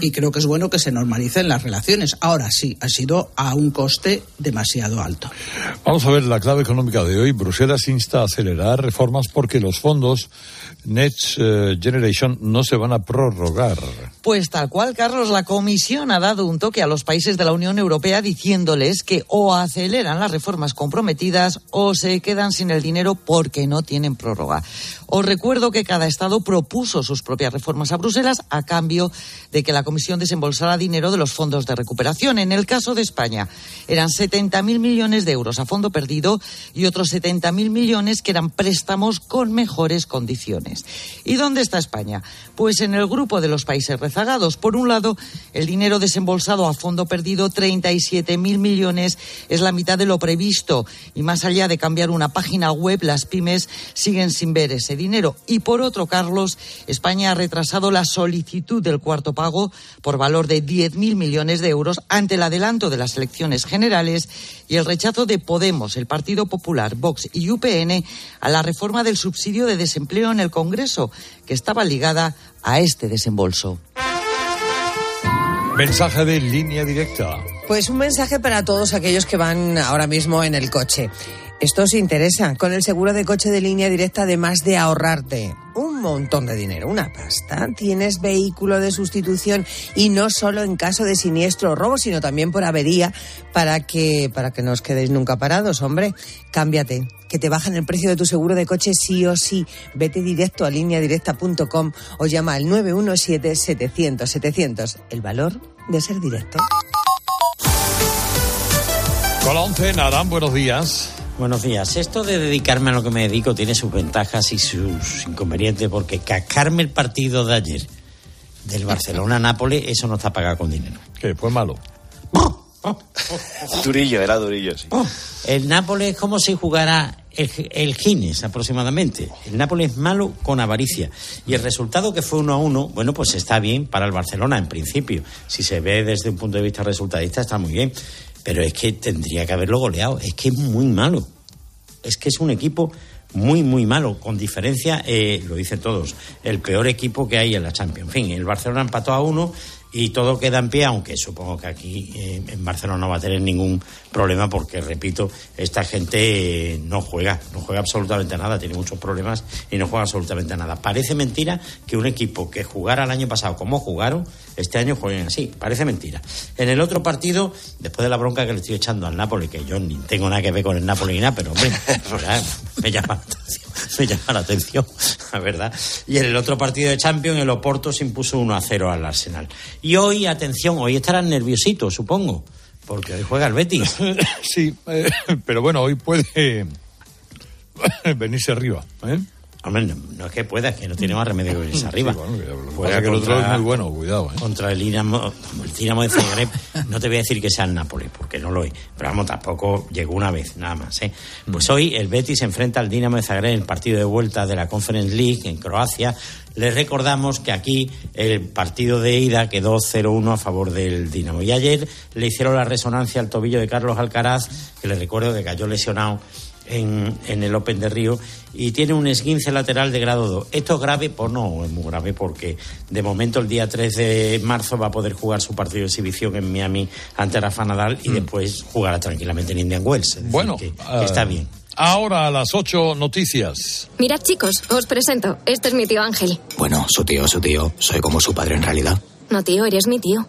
y creo que es bueno que se normalicen las relaciones. Ahora sí, ha sido a un coste demasiado alto. Vamos a ver la clave económica de hoy. Bruselas insta a acelerar reformas porque los fondos Next eh, Generation no se van a prorrogar. Pues tal cual, Carlos, la Comisión ha dado un toque a los países de la Unión Europea diciéndoles que o aceleran las reformas comprometidas o se quedan sin el dinero porque no tienen prórroga. Os recuerdo que cada Estado propuso sus propias reformas a Bruselas a cambio de que la Comisión desembolsara dinero de los fondos de recuperación. En el caso de España, eran 70.000 millones de euros a fondo perdido y otros 70.000 millones que eran préstamos con mejores condiciones. ¿Y dónde está España? Pues en el grupo de los países rezagados. Por un lado, el dinero desembolsado a fondo perdido, 37.000 millones, es la mitad de lo previsto. Y más allá de cambiar una página web, las pymes siguen sin ver ese dinero. Y por otro, Carlos, España ha retrasado la solicitud del cuarto pago por valor de 10.000 millones de euros ante el adelanto de las elecciones generales y el rechazo de Podemos, el Partido Popular, Vox y UPN a la reforma del subsidio de desempleo en el Congreso, que estaba ligada a este desembolso. Mensaje de línea directa. Pues un mensaje para todos aquellos que van ahora mismo en el coche. Esto os interesa. Con el seguro de coche de línea directa, además de ahorrarte un montón de dinero, una pasta, tienes vehículo de sustitución y no solo en caso de siniestro o robo, sino también por avería para que, para que no os quedéis nunca parados, hombre. Cámbiate, que te bajan el precio de tu seguro de coche sí o sí. Vete directo a lineadirecta.com o llama al 917-700-700. El valor de ser directo. Con 11, Narán, buenos días. Buenos días. Esto de dedicarme a lo que me dedico tiene sus ventajas y sus inconvenientes porque cascarme el partido de ayer del Barcelona-Nápoles, eso no está pagado con dinero. ¿Qué? Fue malo. durillo, era durillo, sí. El Nápoles es como si jugara el, el Gines aproximadamente. El Nápoles es malo con avaricia. Y el resultado que fue uno a uno, bueno, pues está bien para el Barcelona en principio. Si se ve desde un punto de vista resultadista, está muy bien pero es que tendría que haberlo goleado. Es que es muy malo. Es que es un equipo muy, muy malo. Con diferencia, eh, lo dicen todos, el peor equipo que hay en la Champions. En fin, el Barcelona empató a uno y todo queda en pie, aunque supongo que aquí eh, en Barcelona no va a tener ningún problema porque, repito, esta gente eh, no juega, no juega absolutamente nada, tiene muchos problemas y no juega absolutamente nada. Parece mentira que un equipo que jugara el año pasado como jugaron, este año jueguen así, parece mentira. En el otro partido, después de la bronca que le estoy echando al Napoli, que yo ni tengo nada que ver con el Napoli ni nada, pero hombre, me llama la atención, me llama la atención, la verdad. Y en el otro partido de Champions, el Oporto se impuso 1 a 0 al Arsenal. Y hoy, atención, hoy estarán nerviositos, supongo, porque hoy juega el Betis. sí, eh, pero bueno, hoy puede venirse arriba. ¿eh? Hombre, no, es que pueda, es que no tiene más remedio que venirse arriba. Juega que el otro es muy bueno, cuidado. ¿eh? Contra el Dinamo, el Dinamo de Zagreb, no te voy a decir que sea el Nápoles, porque no lo es. Pero vamos, tampoco llegó una vez, nada más. ¿eh? Pues mm. hoy el Betis enfrenta al Dinamo de Zagreb en el partido de vuelta de la Conference League en Croacia. Les recordamos que aquí el partido de ida quedó 0-1 a favor del Dinamo. Y ayer le hicieron la resonancia al tobillo de Carlos Alcaraz, que les recuerdo que cayó lesionado en, en el Open de Río y tiene un esguince lateral de grado 2. ¿Esto es grave? Pues no, es muy grave porque de momento el día 3 de marzo va a poder jugar su partido de exhibición en Miami ante Rafa Nadal y después jugará tranquilamente en Indian Wells. Es decir, Bueno, que ah, está bien. Ahora a las 8 noticias. Mirad, chicos, os presento. Este es mi tío Ángel. Bueno, su tío, su tío. Soy como su padre en realidad. No, tío, eres mi tío.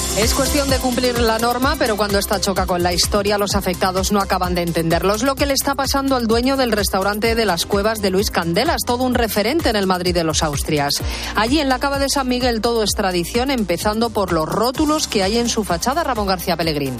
Es cuestión de cumplir la norma, pero cuando esta choca con la historia, los afectados no acaban de entenderlo. Es lo que le está pasando al dueño del restaurante de las cuevas de Luis Candelas, todo un referente en el Madrid de los Austrias. Allí en la cava de San Miguel todo es tradición, empezando por los rótulos que hay en su fachada, Ramón García Pellegrín.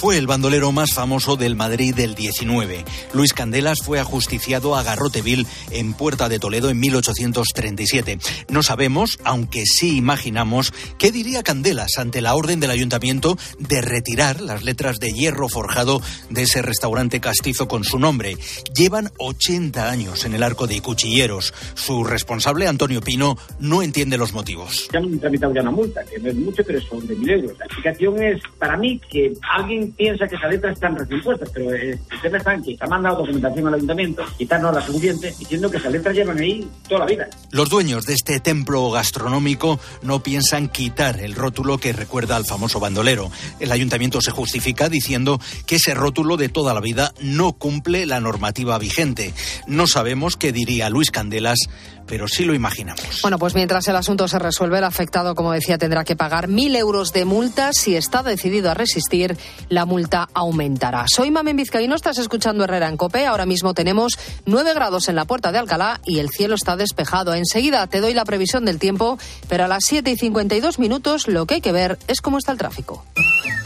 Fue el bandolero más famoso del Madrid del 19. Luis Candelas fue ajusticiado a Garroteville en Puerta de Toledo en 1837. No sabemos, aunque sí imaginamos, qué diría Candelas ante la orden del ayuntamiento de retirar las letras de hierro forjado de ese restaurante castizo con su nombre. Llevan 80 años en el arco de cuchilleros. Su responsable, Antonio Pino, no entiende los motivos. ya han tramitado ya una multa, que no es mucho, pero son de mil euros. La explicación es, para mí, que alguien piensa que esas letras están recién pero eh, el tema está en que ha mandado documentación al ayuntamiento, quizás no la suficiente, diciendo que esas letras llevan ahí toda la vida. Los dueños de este templo gastronómico no piensan quitar el rótulo que recuerda al famoso bandolero. El ayuntamiento se justifica diciendo que ese rótulo de toda la vida no cumple la normativa vigente. No sabemos qué diría Luis Candelas, pero sí lo imaginamos. Bueno, pues mientras el asunto se resuelve, el afectado, como decía, tendrá que pagar mil euros de multa. Si está decidido a resistir, la multa aumentará. Soy Mamen Vizcaíno, estás escuchando Herrera en Cope. Ahora mismo tenemos 9 grados en la puerta de Alcalá y el cielo está despejado. Enseguida te doy la previsión del tiempo, pero a las 7 y 52 minutos lo que hay que ver es cómo está el tráfico.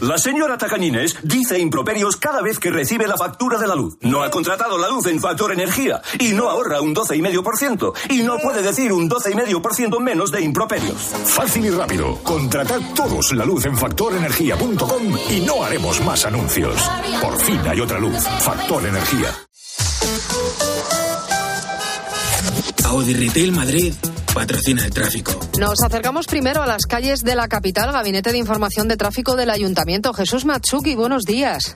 La señora Tacañines dice improperios cada vez que recibe la factura de la luz. No ha contratado la luz en Factor Energía y no ahorra un 12,5% y no puede decir un 12,5% menos de improperios. Fácil y rápido. Contratad todos la luz en factorenergía.com y no haremos más anuncios. Por fin hay otra luz. Factor Energía. Audi Retail Madrid patrocina el tráfico. Nos acercamos primero a las calles de la capital, Gabinete de Información de Tráfico del Ayuntamiento. Jesús Matsuki, buenos días.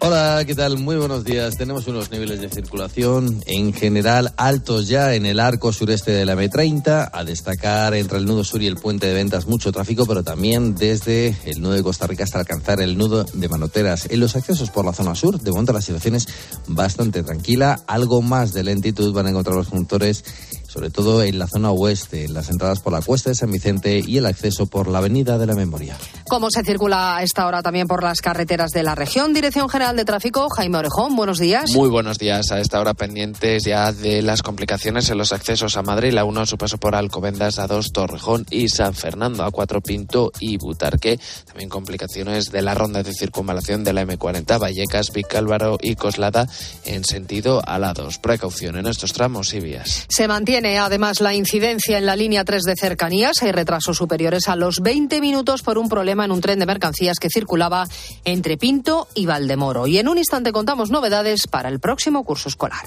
Hola, ¿qué tal? Muy buenos días. Tenemos unos niveles de circulación en general altos ya en el arco sureste de la M30, a destacar entre el nudo sur y el puente de ventas mucho tráfico, pero también desde el nudo de Costa Rica hasta alcanzar el nudo de Manoteras. En los accesos por la zona sur, de momento la situación es bastante tranquila. Algo más de lentitud van a encontrar los conductores sobre todo en la zona oeste, en las entradas por la cuesta de San Vicente y el acceso por la Avenida de la Memoria. ¿Cómo se circula a esta hora también por las carreteras de la región? Dirección General de Tráfico, Jaime Orejón, buenos días. Muy buenos días. A esta hora pendientes ya de las complicaciones en los accesos a Madrid, la 1 a su paso por Alcobendas, a 2 Torrejón y San Fernando, a 4 Pinto y Butarque. También complicaciones de la ronda de circunvalación de la M40, Vallecas, Vicálvaro y Coslada en sentido a la 2. Precaución en estos tramos y vías. Se mantiene además la incidencia en la línea 3 de cercanías. Hay retrasos superiores a los 20 minutos por un problema en un tren de mercancías que circulaba entre Pinto y Valdemoro. Y en un instante contamos novedades para el próximo curso escolar.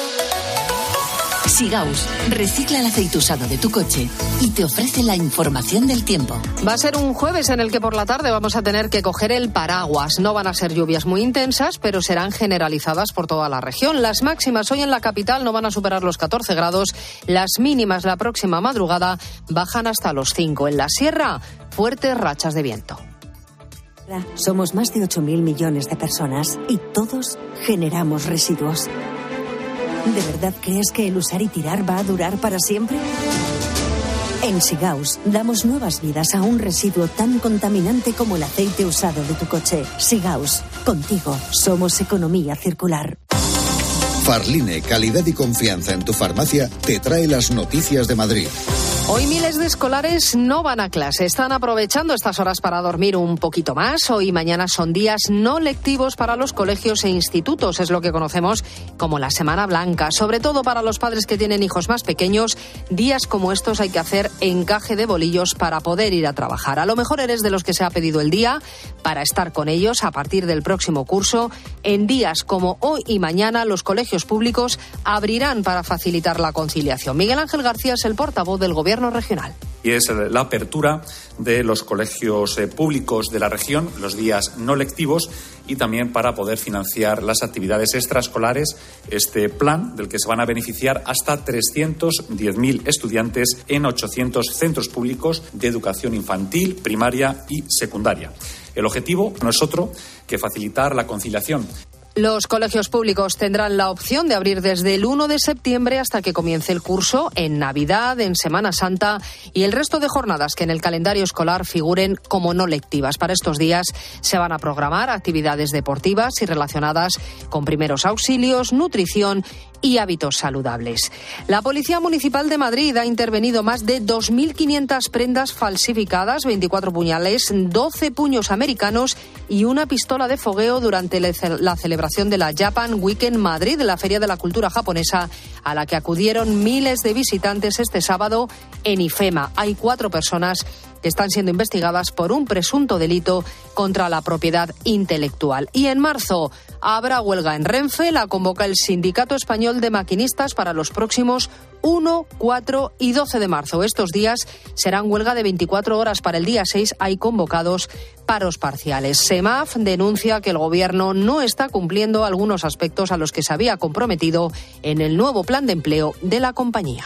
Sigaus recicla el aceite usado de tu coche y te ofrece la información del tiempo. Va a ser un jueves en el que por la tarde vamos a tener que coger el paraguas. No van a ser lluvias muy intensas, pero serán generalizadas por toda la región. Las máximas hoy en la capital no van a superar los 14 grados. Las mínimas la próxima madrugada bajan hasta los 5. En la sierra, fuertes rachas de viento. Somos más de 8.000 millones de personas y todos generamos residuos. ¿De verdad crees que el usar y tirar va a durar para siempre? En Sigaus damos nuevas vidas a un residuo tan contaminante como el aceite usado de tu coche. Sigaus, contigo somos economía circular. Farline, calidad y confianza en tu farmacia, te trae las noticias de Madrid. Hoy miles de escolares no van a clase, están aprovechando estas horas para dormir un poquito más. Hoy y mañana son días no lectivos para los colegios e institutos, es lo que conocemos como la Semana Blanca. Sobre todo para los padres que tienen hijos más pequeños, días como estos hay que hacer encaje de bolillos para poder ir a trabajar. A lo mejor eres de los que se ha pedido el día para estar con ellos a partir del próximo curso. En días como hoy y mañana los colegios públicos abrirán para facilitar la conciliación. Miguel Ángel García es el portavoz del Gobierno y es la apertura de los colegios eh, públicos de la región, los días no lectivos y también para poder financiar las actividades extraescolares, este plan del que se van a beneficiar hasta 310.000 estudiantes en 800 centros públicos de educación infantil, primaria y secundaria. El objetivo no es otro que facilitar la conciliación los colegios públicos tendrán la opción de abrir desde el 1 de septiembre hasta que comience el curso en Navidad, en Semana Santa y el resto de jornadas que en el calendario escolar figuren como no lectivas. Para estos días se van a programar actividades deportivas y relacionadas con primeros auxilios, nutrición y hábitos saludables. La Policía Municipal de Madrid ha intervenido más de 2.500 prendas falsificadas, 24 puñales, 12 puños americanos y una pistola de fogueo durante la celebración de la Japan Weekend Madrid, la Feria de la Cultura Japonesa, a la que acudieron miles de visitantes este sábado en IFEMA. Hay cuatro personas que están siendo investigadas por un presunto delito contra la propiedad intelectual. Y en marzo habrá huelga en Renfe, la convoca el Sindicato Español de Maquinistas para los próximos 1, 4 y 12 de marzo. Estos días serán huelga de 24 horas. Para el día 6 hay convocados paros parciales. SEMAF denuncia que el Gobierno no está cumpliendo algunos aspectos a los que se había comprometido en el nuevo plan de empleo de la compañía.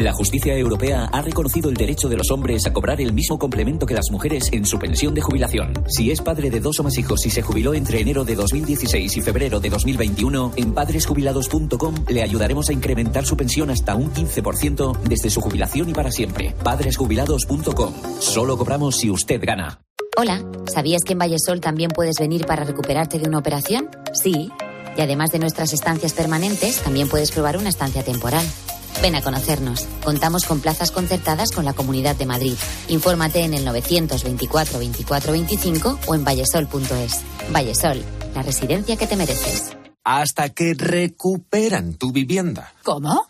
La justicia europea ha reconocido el derecho de los hombres a cobrar el mismo complemento que las mujeres en su pensión de jubilación. Si es padre de dos o más hijos y se jubiló entre enero de 2016 y febrero de 2021, en padresjubilados.com le ayudaremos a incrementar su pensión hasta un 15% desde su jubilación y para siempre. Padresjubilados.com. Solo cobramos si usted gana. Hola, ¿sabías que en Vallesol también puedes venir para recuperarte de una operación? Sí. Y además de nuestras estancias permanentes, también puedes probar una estancia temporal. Ven a conocernos. Contamos con plazas concertadas con la Comunidad de Madrid. Infórmate en el 924 24 25 o en vallesol.es. Vallesol, la residencia que te mereces. Hasta que recuperan tu vivienda. ¿Cómo?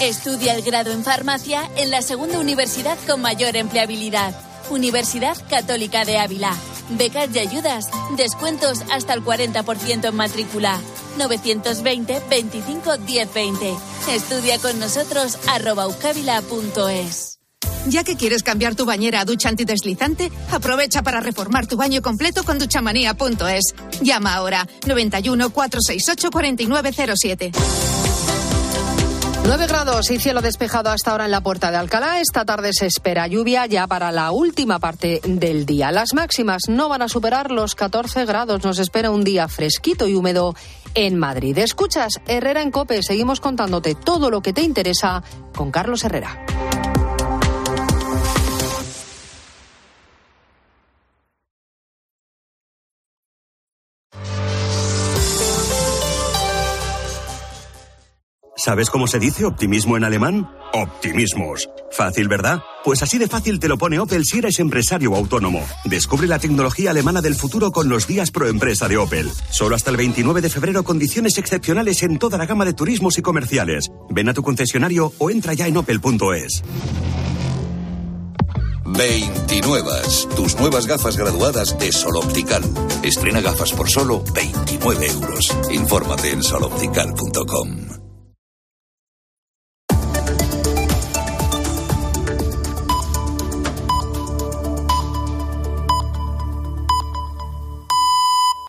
Estudia el grado en farmacia en la segunda universidad con mayor empleabilidad. Universidad Católica de Ávila. Becas y ayudas. Descuentos hasta el 40% en matrícula. 920 25 1020. Estudia con nosotros arroba. Ya que quieres cambiar tu bañera a ducha antideslizante, aprovecha para reformar tu baño completo con duchamanía.es. Llama ahora 91 468 4907. 9 grados y cielo despejado hasta ahora en la puerta de Alcalá. Esta tarde se espera lluvia ya para la última parte del día. Las máximas no van a superar los 14 grados. Nos espera un día fresquito y húmedo en Madrid. Escuchas Herrera en Cope. Seguimos contándote todo lo que te interesa con Carlos Herrera. ¿Sabes cómo se dice optimismo en alemán? Optimismos. Fácil, ¿verdad? Pues así de fácil te lo pone Opel si eres empresario autónomo. Descubre la tecnología alemana del futuro con los días pro empresa de Opel. Solo hasta el 29 de febrero condiciones excepcionales en toda la gama de turismos y comerciales. Ven a tu concesionario o entra ya en opel.es. 29. Tus nuevas gafas graduadas de Sol Optical. Estrena gafas por solo 29 euros. Infórmate en soloptical.com.